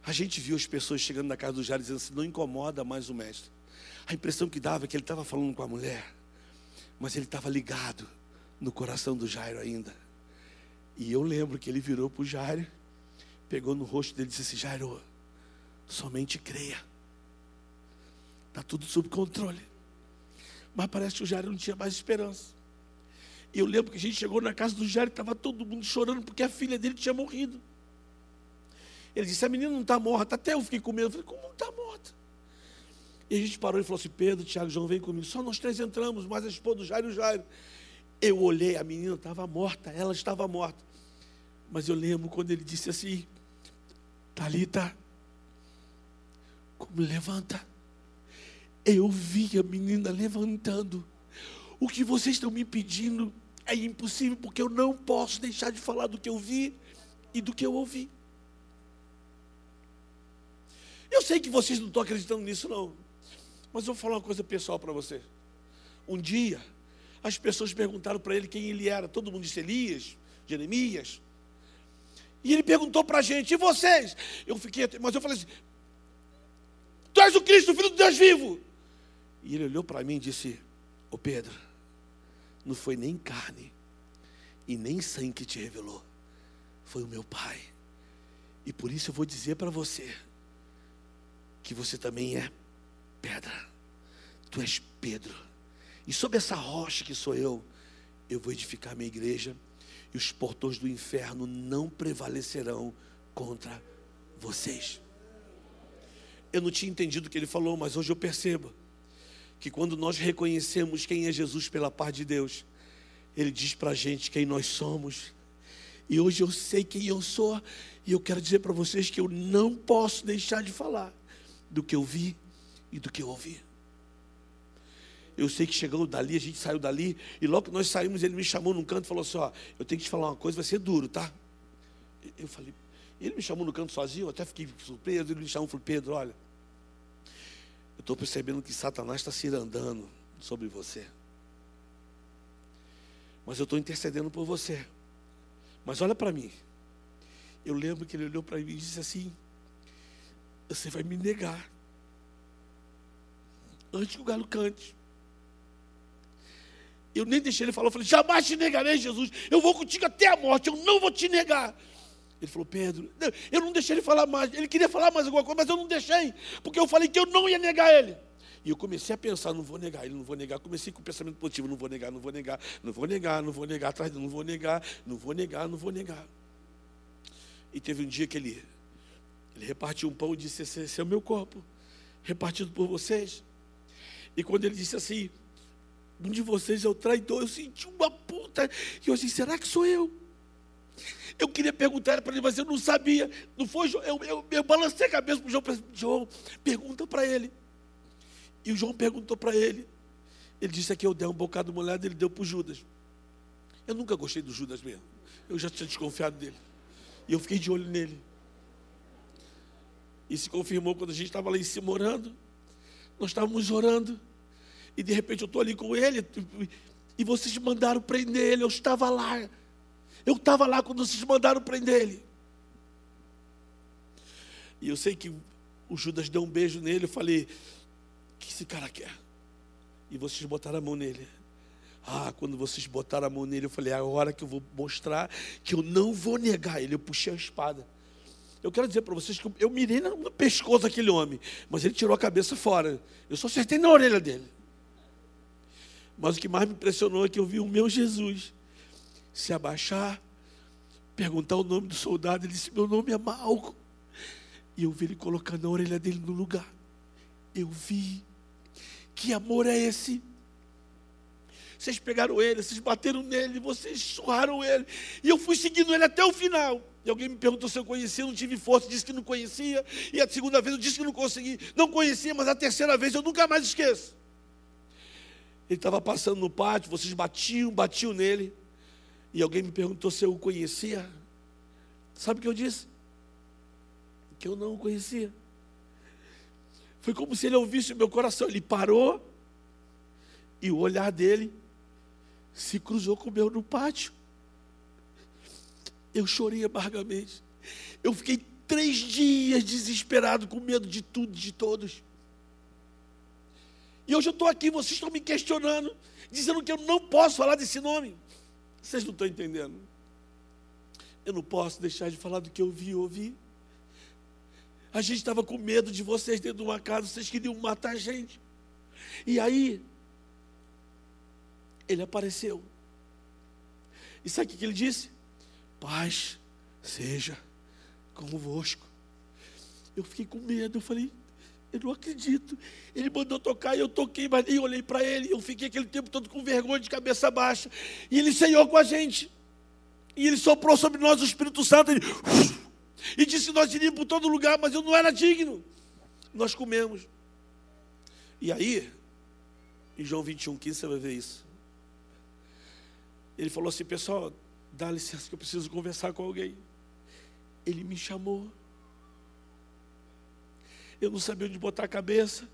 a gente viu as pessoas chegando na casa do Jairo dizendo assim: Não incomoda mais o mestre. A impressão que dava é que ele estava falando com a mulher, mas ele estava ligado no coração do Jairo ainda. E eu lembro que ele virou para o Jairo pegou no rosto dele e disse assim: Jairo, somente creia. Está tudo sob controle. Mas parece que o Jairo não tinha mais esperança. E eu lembro que a gente chegou na casa do Jairo e estava todo mundo chorando porque a filha dele tinha morrido. Ele disse: A menina não está morta. Até eu fiquei com medo. Eu falei: Como não está morta? E a gente parou e falou assim: Pedro, Tiago, João, vem comigo. Só nós três entramos, mas a esposa do Jairo e o Jairo. Eu olhei, a menina estava morta, ela estava morta. Mas eu lembro quando ele disse assim: Talita, como levanta. Eu vi a menina levantando. O que vocês estão me pedindo é impossível, porque eu não posso deixar de falar do que eu vi e do que eu ouvi. Eu sei que vocês não estão acreditando nisso, não. Mas eu vou falar uma coisa pessoal para você. Um dia, as pessoas perguntaram para ele quem ele era. Todo mundo disse Elias, Jeremias, e ele perguntou para a gente, e vocês? Eu fiquei, mas eu falei assim: Tu és o Cristo, Filho de Deus vivo. E ele olhou para mim e disse: Ô Pedro, não foi nem carne e nem sangue que te revelou, foi o meu Pai. E por isso eu vou dizer para você que você também é pedra. Tu és Pedro. E sobre essa rocha que sou eu, eu vou edificar minha igreja e os portões do inferno não prevalecerão contra vocês. Eu não tinha entendido o que ele falou, mas hoje eu percebo que quando nós reconhecemos quem é Jesus pela parte de Deus, ele diz para a gente quem nós somos E hoje eu sei quem eu sou. E eu quero dizer para vocês que eu não posso deixar de falar do que eu vi e do que eu ouvi. Eu sei que chegando dali, a gente saiu dali, e logo que nós saímos, ele me chamou num canto e falou assim: Ó, eu tenho que te falar uma coisa, vai ser duro, tá? Eu falei, ele me chamou no canto sozinho, eu até fiquei surpreso, ele me chamou e falou: Pedro, olha, eu estou percebendo que Satanás está se andando sobre você. Mas eu estou intercedendo por você. Mas olha para mim. Eu lembro que ele olhou para mim e disse assim: Você vai me negar. Antes que o galo cante. Eu nem deixei ele falar, eu falei, jamais te negarei, Jesus. Eu vou contigo até a morte, eu não vou te negar. Ele falou, Pedro, eu não deixei ele falar mais. Ele queria falar mais alguma coisa, mas eu não deixei, porque eu falei que eu não ia negar ele. E eu comecei a pensar, não vou negar, ele não vou negar. Comecei com o pensamento positivo, não vou negar, não vou negar, não vou negar, não vou negar, atrás não vou negar, não vou negar, não vou negar. E teve um dia que ele, ele repartiu um pão e disse, esse é o meu corpo, repartido por vocês. E quando ele disse assim, um de vocês é o traidor. Eu senti uma puta. E eu disse, será que sou eu? Eu queria perguntar para ele, mas eu não sabia. Não foi, eu, eu, eu balancei a cabeça para o João. João, pergunta para ele. E o João perguntou para ele. Ele disse que eu dei um bocado molhado, ele deu para o Judas. Eu nunca gostei do Judas mesmo. Eu já tinha desconfiado dele. E eu fiquei de olho nele. E se confirmou quando a gente estava lá em cima orando. Nós estávamos orando. E de repente eu estou ali com ele, e vocês mandaram prender ele, eu estava lá. Eu estava lá quando vocês mandaram prender ele. E eu sei que o Judas deu um beijo nele, eu falei, o que esse cara quer? E vocês botaram a mão nele. Ah, quando vocês botaram a mão nele, eu falei, é a hora que eu vou mostrar que eu não vou negar ele. Eu puxei a espada. Eu quero dizer para vocês que eu mirei no pescoço daquele homem, mas ele tirou a cabeça fora. Eu só acertei na orelha dele. Mas o que mais me impressionou é que eu vi o meu Jesus se abaixar, perguntar o nome do soldado. Ele disse: Meu nome é Malco. E eu vi ele colocando a orelha dele no lugar. Eu vi. Que amor é esse? Vocês pegaram ele, vocês bateram nele, vocês surraram ele. E eu fui seguindo ele até o final. E alguém me perguntou se eu conhecia, eu não tive força, disse que não conhecia. E a segunda vez eu disse que não consegui, não conhecia, mas a terceira vez eu nunca mais esqueço. Ele estava passando no pátio, vocês batiam, batiam nele. E alguém me perguntou se eu o conhecia. Sabe o que eu disse? Que eu não o conhecia. Foi como se ele ouvisse o meu coração. Ele parou e o olhar dele se cruzou com o meu no pátio. Eu chorei amargamente. Eu fiquei três dias desesperado, com medo de tudo, de todos. E hoje eu estou aqui, vocês estão me questionando, dizendo que eu não posso falar desse nome. Vocês não estão entendendo. Eu não posso deixar de falar do que eu vi e ouvi. A gente estava com medo de vocês dentro de uma casa, vocês queriam matar a gente. E aí, ele apareceu. E sabe o que ele disse? Paz seja convosco. Eu fiquei com medo, eu falei, eu não acredito. Ele mandou tocar e eu toquei, mas nem olhei para ele. Eu fiquei aquele tempo todo com vergonha, de cabeça baixa. E ele ceiou com a gente. E ele soprou sobre nós o Espírito Santo. Ele, e disse que nós iríamos por todo lugar, mas eu não era digno. Nós comemos. E aí, em João 21, 15, você vai ver isso. Ele falou assim: pessoal, dá licença que eu preciso conversar com alguém. Ele me chamou eu não sabia onde botar a cabeça.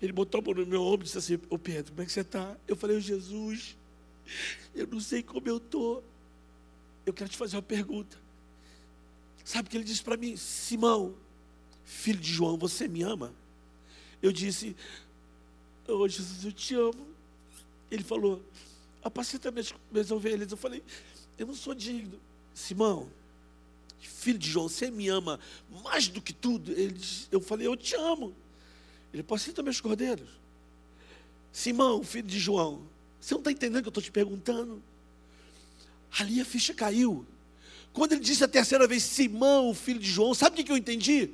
Ele botou a mão no meu ombro e disse assim: Ô Pedro, como é que você está? Eu falei: Jesus, eu não sei como eu estou. Eu quero te fazer uma pergunta. Sabe o que ele disse para mim? Simão, filho de João, você me ama? Eu disse: Ô oh, Jesus, eu te amo. Ele falou: Apacenta minhas, minhas ovelhas. Eu falei: Eu não sou digno. Simão, filho de João, você me ama mais do que tudo? Ele eu falei, eu te amo. Ele apacenta meus cordeiros. Simão, filho de João, você não está entendendo o que eu estou te perguntando? Ali a ficha caiu. Quando ele disse a terceira vez, Simão, filho de João, sabe o que eu entendi?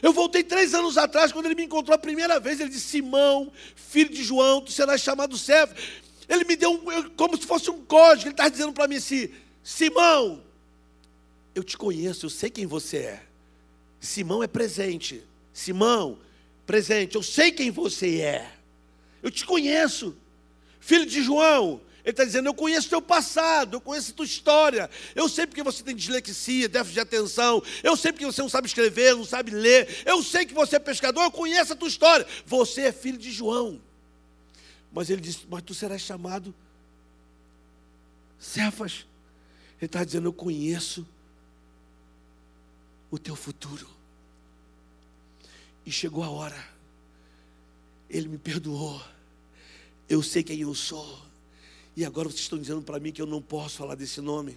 Eu voltei três anos atrás, quando ele me encontrou a primeira vez, ele disse, Simão, filho de João, tu serás chamado servo. Ele me deu um, como se fosse um código, ele está dizendo para mim assim, Simão, Eu te conheço, eu sei quem você é. Simão é presente. Simão, presente, eu sei quem você é. Eu te conheço. Filho de João, ele está dizendo: Eu conheço teu passado, eu conheço tua história. Eu sei porque você tem dislexia, déficit de atenção. Eu sei porque você não sabe escrever, não sabe ler. Eu sei que você é pescador, eu conheço a tua história. Você é filho de João. Mas ele disse: Mas tu serás chamado Cefas. Ele está dizendo: Eu conheço o teu futuro. E chegou a hora. Ele me perdoou. Eu sei quem eu sou. E agora vocês estão dizendo para mim que eu não posso falar desse nome.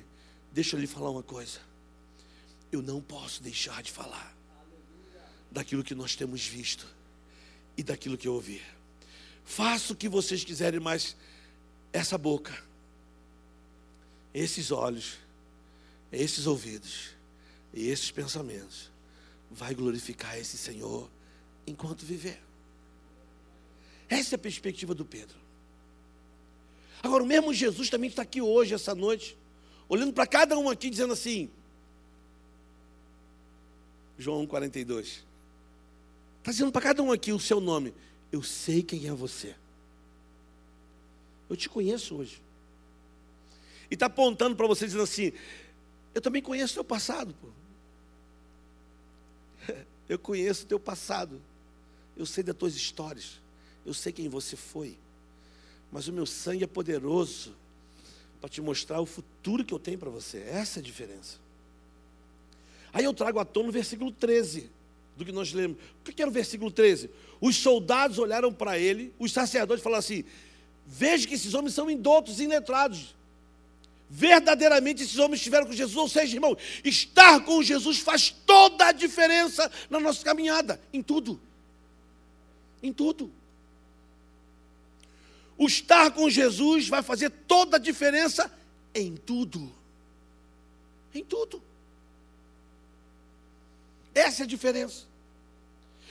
Deixa eu lhe falar uma coisa. Eu não posso deixar de falar daquilo que nós temos visto e daquilo que eu ouvi. Faça o que vocês quiserem, mas essa boca, esses olhos, esses ouvidos e esses pensamentos vai glorificar esse Senhor enquanto viver. Essa é a perspectiva do Pedro. Agora, o mesmo Jesus também está aqui hoje, essa noite, olhando para cada um aqui, dizendo assim: João 42. Está dizendo para cada um aqui o seu nome. Eu sei quem é você. Eu te conheço hoje. E está apontando para você, dizendo assim: Eu também conheço o teu passado. Pô. Eu conheço o teu passado. Eu sei das tuas histórias. Eu sei quem você foi. Mas o meu sangue é poderoso para te mostrar o futuro que eu tenho para você. Essa é a diferença. Aí eu trago à tona o versículo 13 do que nós lemos. O que era o versículo 13? Os soldados olharam para ele, os sacerdotes falaram assim: Veja que esses homens são indoutos e iletrados. Verdadeiramente esses homens estiveram com Jesus, ou seja, irmão, estar com Jesus faz toda a diferença na nossa caminhada, em tudo. Em tudo. O estar com Jesus vai fazer toda a diferença em tudo. Em tudo. Essa é a diferença.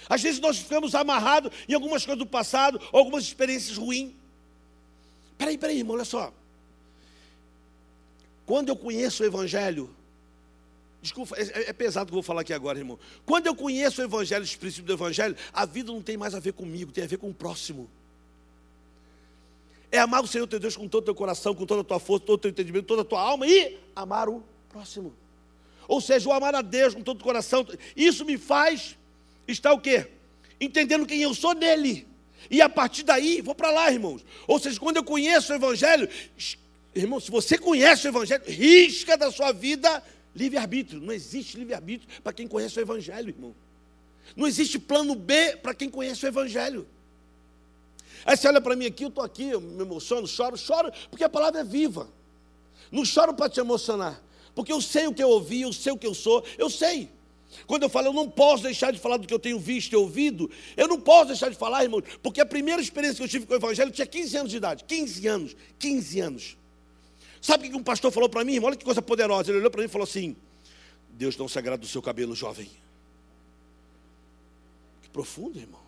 Às vezes nós ficamos amarrados em algumas coisas do passado, algumas experiências ruins. Peraí, peraí, irmão, olha só. Quando eu conheço o Evangelho, desculpa, é, é, pesado o que eu vou falar aqui agora, irmão. Quando eu conheço o Evangelho, os princípios do Evangelho, a vida não tem mais a ver comigo, tem a ver com o próximo. É amar o Senhor teu Deus com todo o teu coração, com toda a tua força, todo o teu entendimento, toda a tua alma e amar o próximo. Ou seja, o amar a Deus com todo o coração. Isso me faz estar o quê? Entendendo quem eu sou nele. E a partir daí, vou para lá, irmãos. Ou seja, quando eu conheço o Evangelho, Irmão, se você conhece o Evangelho, risca da sua vida livre-arbítrio. Não existe livre-arbítrio para quem conhece o Evangelho, irmão. Não existe plano B para quem conhece o Evangelho. Aí você olha para mim aqui, eu estou aqui, eu me emociono, choro, choro, porque a palavra é viva. Não choro para te emocionar, porque eu sei o que eu ouvi, eu sei o que eu sou, eu sei. Quando eu falo, eu não posso deixar de falar do que eu tenho visto e ouvido, eu não posso deixar de falar, irmão, porque a primeira experiência que eu tive com o Evangelho eu tinha 15 anos de idade. 15 anos, 15 anos. Sabe o que um pastor falou para mim? Olha que coisa poderosa. Ele olhou para mim e falou assim: Deus não se agrada do seu cabelo, jovem. Que profundo, irmão.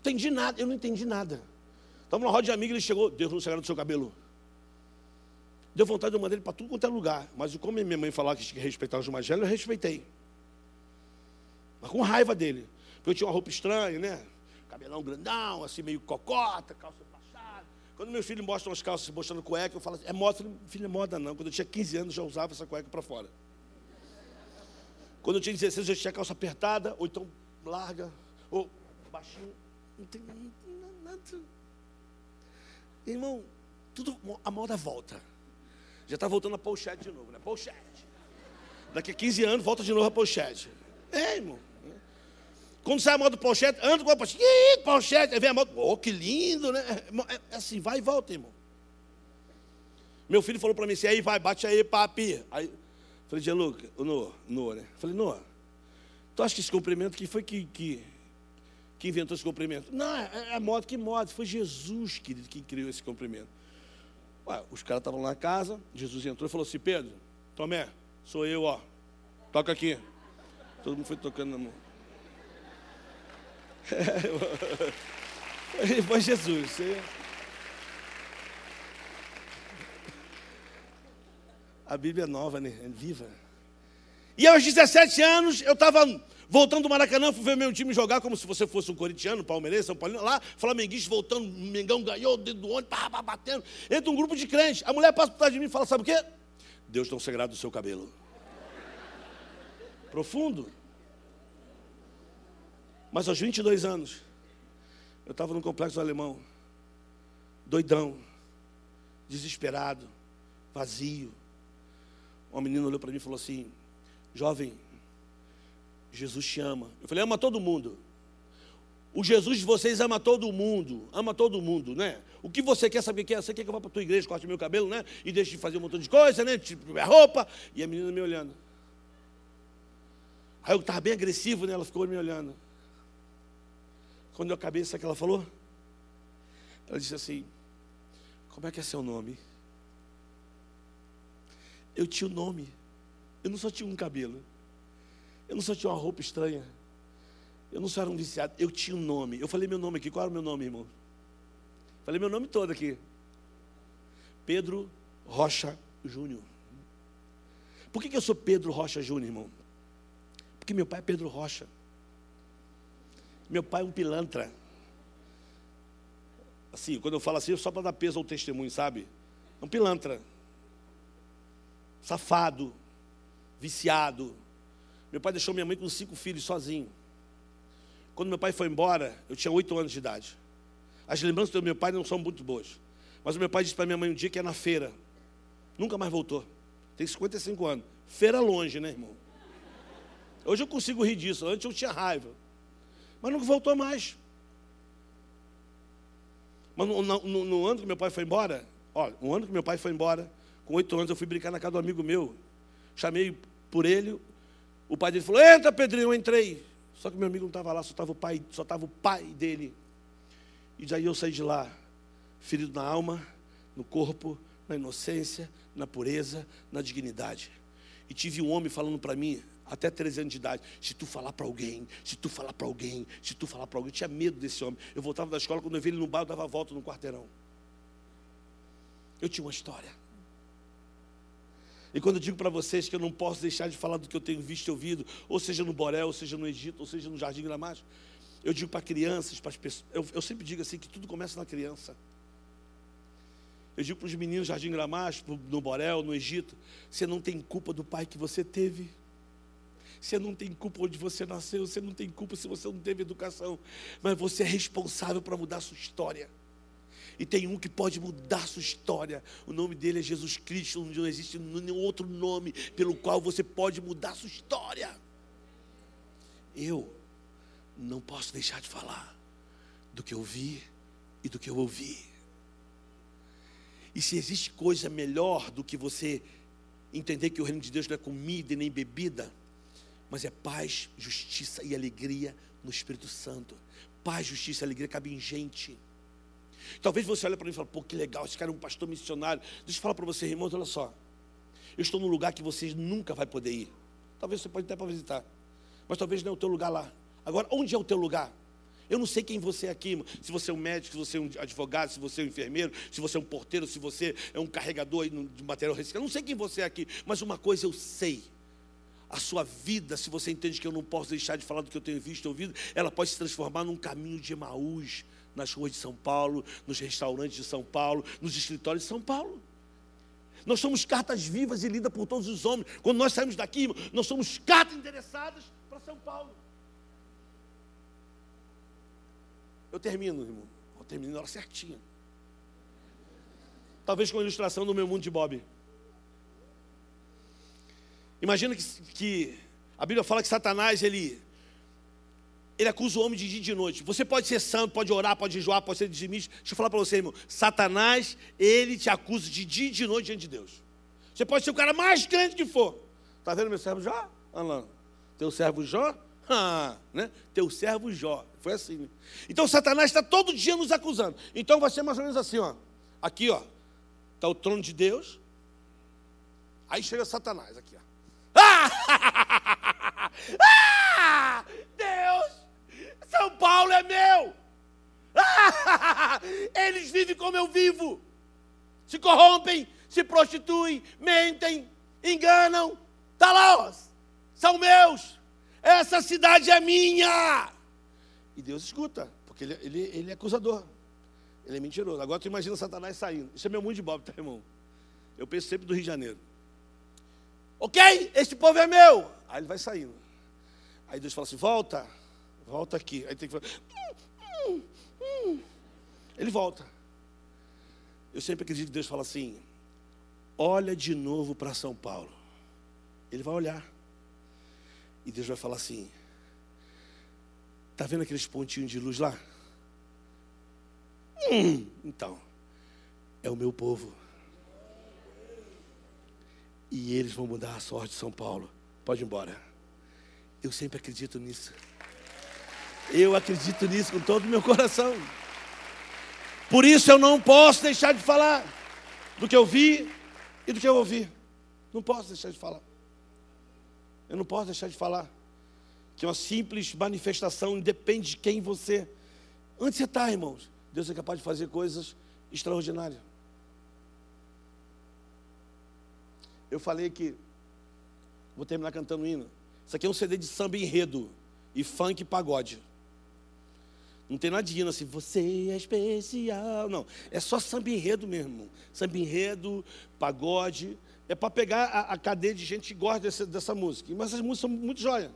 Entendi nada, eu não entendi nada. Estava numa roda de amigos, ele chegou, Deus não se agrada do seu cabelo. Deu vontade de eu mandar ele para tudo quanto é lugar. Mas como minha mãe falava que tinha que respeitar os mais velhos, eu respeitei. Mas com raiva dele. Porque eu tinha uma roupa estranha, né? Cabelão grandão, assim, meio cocota, calça quando meus filhos mostram as calças mostrando cueca, eu falo assim, é moda. Falei, filho, é moda não. Quando eu tinha 15 anos, já usava essa cueca para fora. Quando eu tinha 16, eu já tinha calça apertada, ou então larga, ou baixinho. Não tem nada. Irmão, tudo, a moda volta. Já está voltando a pochete de novo, né? Pochete. Daqui a 15 anos, volta de novo a pochete. É, irmão. Quando sai a moto do pochete, anda com a pochete. Ih, pochete. Aí vem a moto. Oh, que lindo, né? É, é assim, vai e volta, irmão. Meu filho falou para mim assim, aí vai, bate aí, papi. Aí, falei, Gianluca, o Noah, Noah, né? Falei, Noah, tu acha que esse cumprimento, que foi que, que, que inventou esse cumprimento? Não, é, é moto, que moto? Foi Jesus, querido, que criou esse cumprimento. Ué, os caras estavam lá na casa, Jesus entrou e falou assim, Pedro, Tomé, sou eu, ó. Toca aqui. Todo mundo foi tocando na mão. Foi Jesus. A Bíblia é nova, né? É viva. E aos 17 anos, eu estava voltando do Maracanã, fui ver meu time jogar como se você fosse um corintiano, palmeirense, São Paulino, lá, flamenguista voltando, Mengão ganhou, dentro do ônibus, pá, pá, batendo. Entra um grupo de crentes. A mulher passa por trás de mim e fala: Sabe o quê? Deus um segredo do seu cabelo. Profundo. Mas aos 22 anos, eu estava no complexo alemão, doidão, desesperado, vazio. Uma menina olhou para mim e falou assim: Jovem, Jesus te ama. Eu falei: Ama todo mundo. O Jesus de vocês ama todo mundo, ama todo mundo, né? O que você quer saber que é? Você quer que eu vá para a tua igreja, corte meu cabelo, né? E deixe de fazer um montão de coisa, né? Tipo, minha roupa. E a menina me olhando. Aí eu estava bem agressivo, né? Ela ficou me olhando. Quando eu acabei, sabe o que ela falou? Ela disse assim: Como é que é seu nome? Eu tinha o um nome. Eu não só tinha um cabelo. Eu não só tinha uma roupa estranha. Eu não só era um viciado. Eu tinha um nome. Eu falei meu nome aqui. Qual era o meu nome, irmão? Falei meu nome todo aqui. Pedro Rocha Júnior. Por que, que eu sou Pedro Rocha Júnior, irmão? Porque meu pai é Pedro Rocha. Meu pai é um pilantra. Assim, quando eu falo assim, só para dar peso ao testemunho, sabe? É um pilantra. Safado. Viciado. Meu pai deixou minha mãe com cinco filhos sozinho. Quando meu pai foi embora, eu tinha oito anos de idade. As lembranças do meu pai não são muito boas. Mas o meu pai disse para minha mãe um dia que é na feira. Nunca mais voltou. Tem 55 anos. Feira longe, né, irmão? Hoje eu consigo rir disso. Antes eu tinha raiva. Mas não voltou mais. Mas no, no, no, ano que meu pai foi embora, olha, no ano que meu pai foi embora, com oito anos, eu fui brincar na casa do amigo meu. Chamei por ele, o pai dele falou: Entra, Pedrinho, eu entrei. Só que meu amigo não estava lá, só estava o pai, só estava o pai dele. E daí eu saí de lá, ferido na alma, no corpo, na inocência, na pureza, na dignidade. E tive um homem falando para mim, até 13 anos de idade. Se tu falar para alguém, se tu falar para alguém, se tu falar para alguém, eu tinha medo desse homem. Eu voltava da escola, quando eu vi ele no bar, eu dava a volta no quarteirão. Eu tinha uma história. E quando eu digo para vocês que eu não posso deixar de falar do que eu tenho visto e ouvido, ou seja no Borel, ou seja no Egito, ou seja no Jardim Gramacho, eu digo para crianças, para as pessoas, eu, eu sempre digo assim, que tudo começa na criança. Eu digo para os meninos Jardim Gramacho, no Borel, no Egito, você não tem culpa do pai que você teve. Você não tem culpa onde você nasceu, você não tem culpa se você não teve educação, mas você é responsável para mudar a sua história. E tem um que pode mudar sua história. O nome dele é Jesus Cristo. Não existe nenhum outro nome pelo qual você pode mudar sua história. Eu não posso deixar de falar do que eu vi e do que eu ouvi. E se existe coisa melhor do que você entender que o reino de Deus não é comida e nem bebida, mas é paz, justiça e alegria no Espírito Santo. Paz, justiça e alegria cabem em gente. Talvez você olhe para mim e fale, pô, que legal, esse cara é um pastor missionário. Deixa eu falar para você, irmãos, olha só. Eu estou num lugar que vocês nunca vai poder ir. Talvez você pode até para visitar. Mas talvez não é o teu lugar lá. Agora, onde é o teu lugar? Eu não sei quem você é aqui, se você é um médico, se você é um advogado, se você é um enfermeiro, se você é um porteiro, se você é um carregador de material reciclado. Eu não sei quem você é aqui, mas uma coisa eu sei a sua vida, se você entende que eu não posso deixar de falar do que eu tenho visto e ouvido, ela pode se transformar num caminho de Emaús, nas ruas de São Paulo, nos restaurantes de São Paulo, nos escritórios de São Paulo. Nós somos cartas vivas e lidas por todos os homens. Quando nós saímos daqui, nós somos cartas interessadas para São Paulo. Eu termino, irmão. Eu termino na hora certinha. Talvez com a ilustração do meu mundo de Bob. Imagina que, que a Bíblia fala que Satanás, ele, ele acusa o homem de dia e de noite. Você pode ser santo, pode orar, pode jejuar, pode ser dizimista. Deixa eu falar para você, irmão. Satanás, ele te acusa de dia e de noite diante de Deus. Você pode ser o cara mais grande que for. Está vendo meu servo Jó? Alain? Teu servo Jó? Né? Teu servo Jó. Foi assim. Né? Então Satanás está todo dia nos acusando. Então vai ser mais ou menos assim, ó. Aqui, ó. Está o trono de Deus. Aí chega Satanás aqui, ó. Ah! ah! Deus! São Paulo é meu! Ah! Eles vivem como eu vivo. Se corrompem, se prostituem, mentem, enganam, está lá, ó, são meus, essa cidade é minha. E Deus escuta, porque ele, ele, ele é acusador, ele é mentiroso. Agora tu imagina Satanás saindo, isso é meu mundo de Bob, tá, irmão? Eu penso sempre do Rio de Janeiro. Ok, este povo é meu. Aí ele vai saindo. Aí Deus fala assim: volta, volta aqui. Aí tem que falar. Hum, hum, hum. Ele volta. Eu sempre acredito que Deus fala assim: olha de novo para São Paulo. Ele vai olhar. E Deus vai falar assim: está vendo aqueles pontinhos de luz lá? Hum, então, é o meu povo. E eles vão mudar a sorte de São Paulo. Pode ir embora. Eu sempre acredito nisso. Eu acredito nisso com todo o meu coração. Por isso eu não posso deixar de falar do que eu vi e do que eu ouvi. Não posso deixar de falar. Eu não posso deixar de falar. Que uma simples manifestação depende de quem você. Onde você está, irmãos? Deus é capaz de fazer coisas extraordinárias. Eu falei que vou terminar cantando hino. Isso aqui é um CD de samba enredo e funk e pagode. Não tem nada de hino assim, você é especial. Não, é só samba enredo mesmo. Samba enredo, pagode. É para pegar a, a, cadeia de gente que gosta dessa, dessa música. Mas essas músicas são muito joia.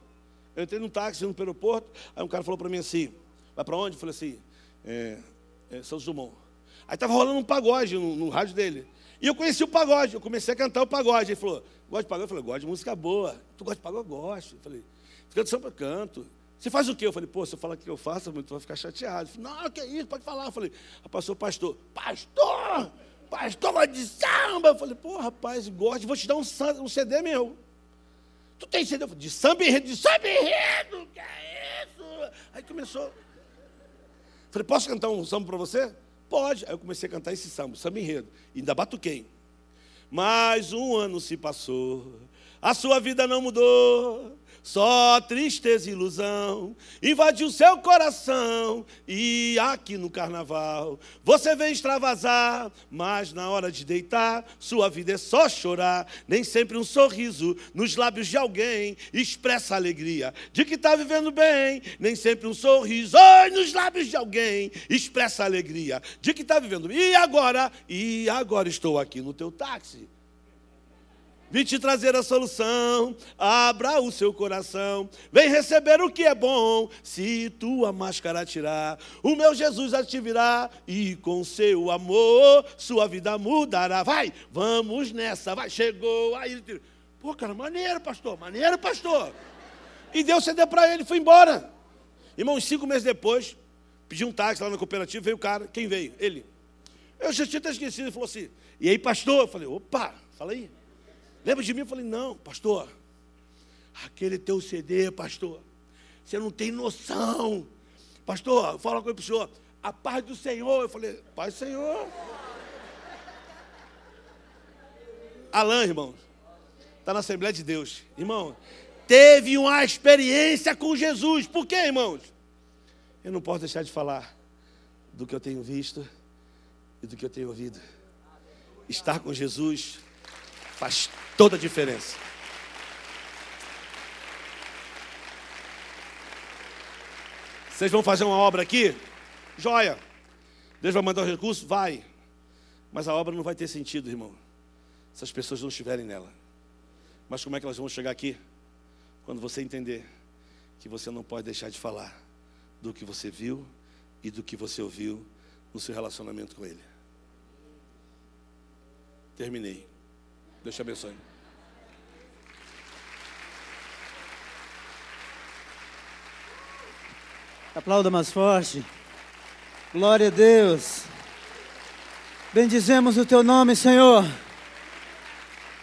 Eu entrei num táxi, indo para o aeroporto, aí um cara falou para mim assim, vai para onde? Eu falei assim, é, é, São Dumont. Aí estava rolando um pagode no, no, rádio dele. E eu conheci o pagode, eu comecei a cantar o pagode. Ele falou, gosta de pagode? Eu falei, gosto de música boa. Tu gosta de pagode? Eu gosto. Eu falei, de samba, canto. Você faz o quê? Eu falei, pô, se eu falar o que eu faço, tu vai ficar chateado. Falei, não, que isso, pode falar. Eu falei, rapaz, sou pastor. Pastor! Pastor de samba! Eu falei, pô, rapaz, gosto, vou te dar um, um CD meu. Tu tem CD? Eu falei, de samba enredo, de samba enredo, que é isso? Aí começou. Falei, posso cantar um samba para você? Pode. Aí eu comecei a cantar esse samba, samba enredo. E ainda batuquei. Mais um ano se passou, a sua vida não mudou. Só tristeza e ilusão invadiu seu coração. E aqui no carnaval você vem extravasar, mas na hora de deitar, sua vida é só chorar. Nem sempre um sorriso nos lábios de alguém expressa alegria de que está vivendo bem. Nem sempre um sorriso nos lábios de alguém expressa alegria de que está vivendo. E agora? E agora estou aqui no teu táxi Vim te trazer a solução, abra o seu coração, vem receber o que é bom, se tua máscara tirar, o meu Jesus te virá, e com seu amor, sua vida mudará. Vai, vamos nessa, vai, chegou, aí pô, cara, maneiro, pastor, maneiro, pastor. E deu CD para ele, foi embora. Irmão, cinco meses depois, pedi um táxi lá na cooperativa, veio o cara, quem veio? Ele. Eu já tinha esquecido, ele falou assim, e aí, pastor? Eu falei, opa, fala aí. Lembra de mim? Eu falei, não, pastor, aquele teu CD, pastor, você não tem noção. Pastor, fala com ele para o senhor, a paz do Senhor. Eu falei, paz do Senhor. Alain, irmão, está na Assembleia de Deus. Irmão, teve uma experiência com Jesus. Por quê, irmãos? Eu não posso deixar de falar do que eu tenho visto e do que eu tenho ouvido. Estar com Jesus Faz toda a diferença. Vocês vão fazer uma obra aqui? Joia. Deus vai mandar o recurso? Vai. Mas a obra não vai ter sentido, irmão, se as pessoas não estiverem nela. Mas como é que elas vão chegar aqui? Quando você entender que você não pode deixar de falar do que você viu e do que você ouviu no seu relacionamento com Ele. Terminei. Deus te abençoe. Aplauda mais forte. Glória a Deus. Bendizemos o teu nome, Senhor.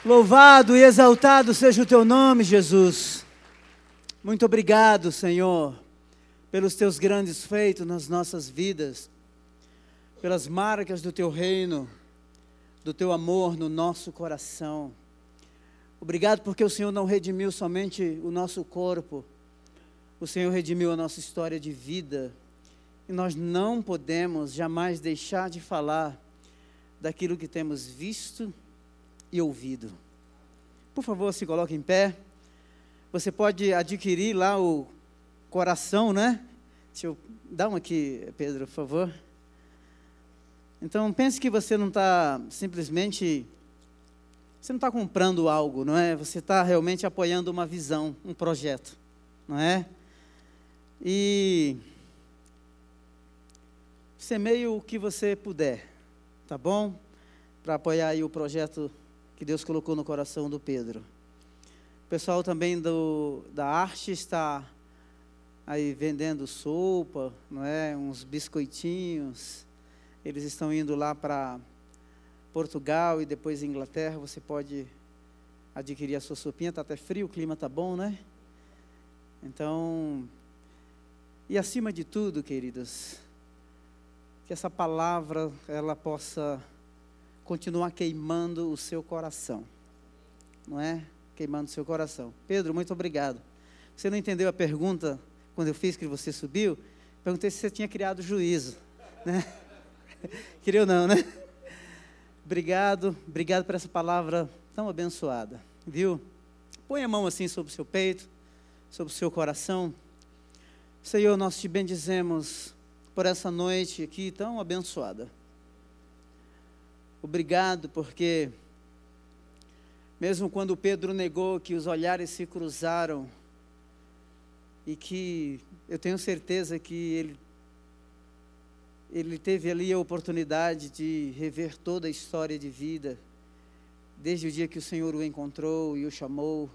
Louvado e exaltado seja o teu nome, Jesus. Muito obrigado, Senhor, pelos teus grandes feitos nas nossas vidas, pelas marcas do teu reino do teu amor no nosso coração. Obrigado porque o Senhor não redimiu somente o nosso corpo, o Senhor redimiu a nossa história de vida. E nós não podemos jamais deixar de falar daquilo que temos visto e ouvido. Por favor, se coloque em pé. Você pode adquirir lá o coração, né? Deixa eu dar um aqui, Pedro, por favor. Então, pense que você não está simplesmente. Você não está comprando algo, não é? Você está realmente apoiando uma visão, um projeto, não é? E. Semeie o que você puder, tá bom? Para apoiar aí o projeto que Deus colocou no coração do Pedro. O pessoal também do, da arte está aí vendendo sopa, não é? Uns biscoitinhos eles estão indo lá para Portugal e depois Inglaterra. Você pode adquirir a sua sopinha. Está até frio, o clima está bom, né? Então, e acima de tudo, queridos, que essa palavra ela possa continuar queimando o seu coração, não é? Queimando o seu coração. Pedro, muito obrigado. Você não entendeu a pergunta quando eu fiz que você subiu? Perguntei se você tinha criado juízo, né? Queria ou não, né? Obrigado, obrigado por essa palavra tão abençoada, viu? Põe a mão assim sobre o seu peito, sobre o seu coração. Senhor, nós te bendizemos por essa noite aqui tão abençoada. Obrigado porque, mesmo quando Pedro negou que os olhares se cruzaram, e que eu tenho certeza que ele ele teve ali a oportunidade de rever toda a história de vida, desde o dia que o Senhor o encontrou e o chamou.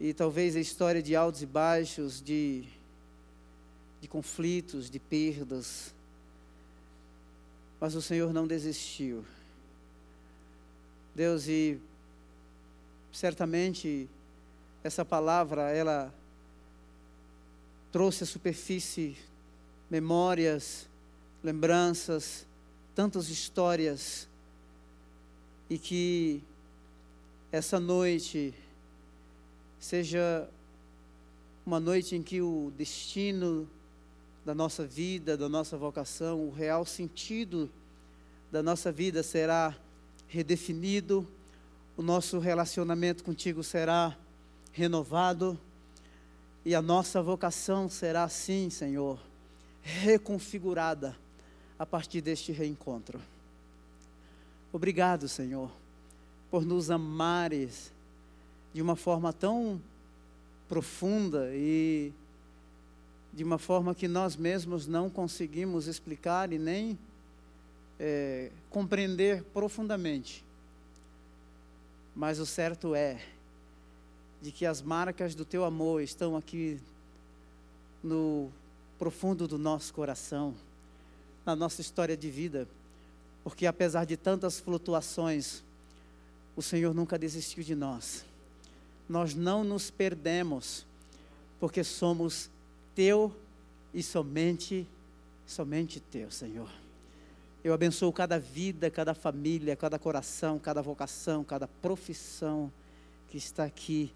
E talvez a história de altos e baixos, de, de conflitos, de perdas. Mas o Senhor não desistiu. Deus, e certamente essa palavra, ela trouxe à superfície memórias, lembranças, tantas histórias, e que essa noite seja uma noite em que o destino da nossa vida, da nossa vocação, o real sentido da nossa vida será redefinido, o nosso relacionamento contigo será renovado e a nossa vocação será assim, Senhor reconfigurada a partir deste reencontro. Obrigado, Senhor, por nos amares de uma forma tão profunda e de uma forma que nós mesmos não conseguimos explicar e nem é, compreender profundamente. Mas o certo é de que as marcas do teu amor estão aqui no profundo do nosso coração, na nossa história de vida, porque apesar de tantas flutuações, o Senhor nunca desistiu de nós. Nós não nos perdemos, porque somos teu e somente, somente teu, Senhor. Eu abençoo cada vida, cada família, cada coração, cada vocação, cada profissão que está aqui.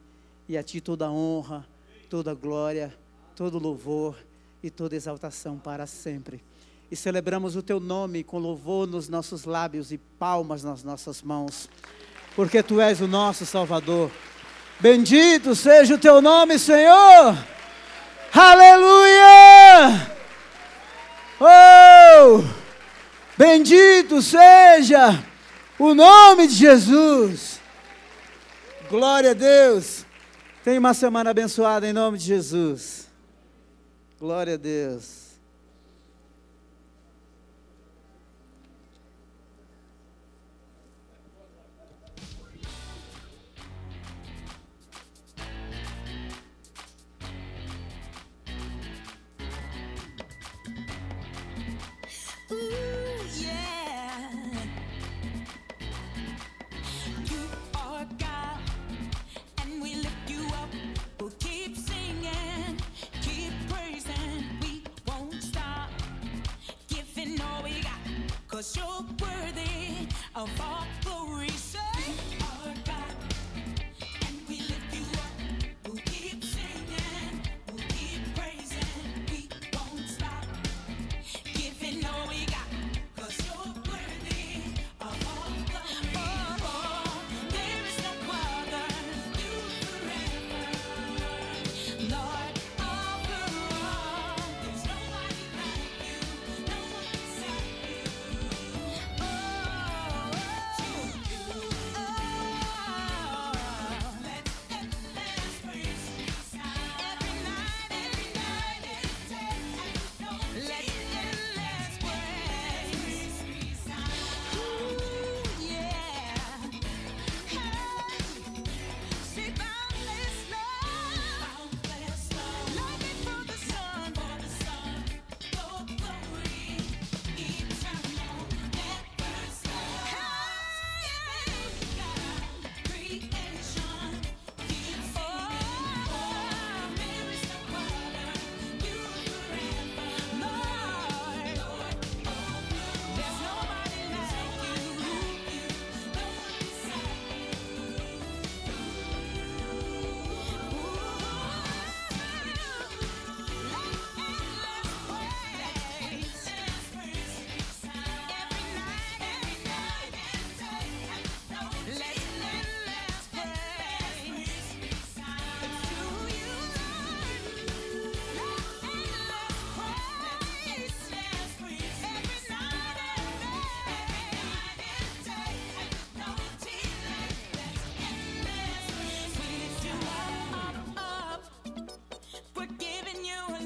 E a Ti toda honra, toda glória, todo louvor e toda exaltação para sempre. E celebramos o teu nome com louvor nos nossos lábios e palmas nas nossas mãos, porque tu és o nosso Salvador. Bendito seja o teu nome, Senhor. Aleluia! Oh! Bendito seja o nome de Jesus. Glória a Deus. Tenha uma semana abençoada em nome de Jesus. Glória a Deus.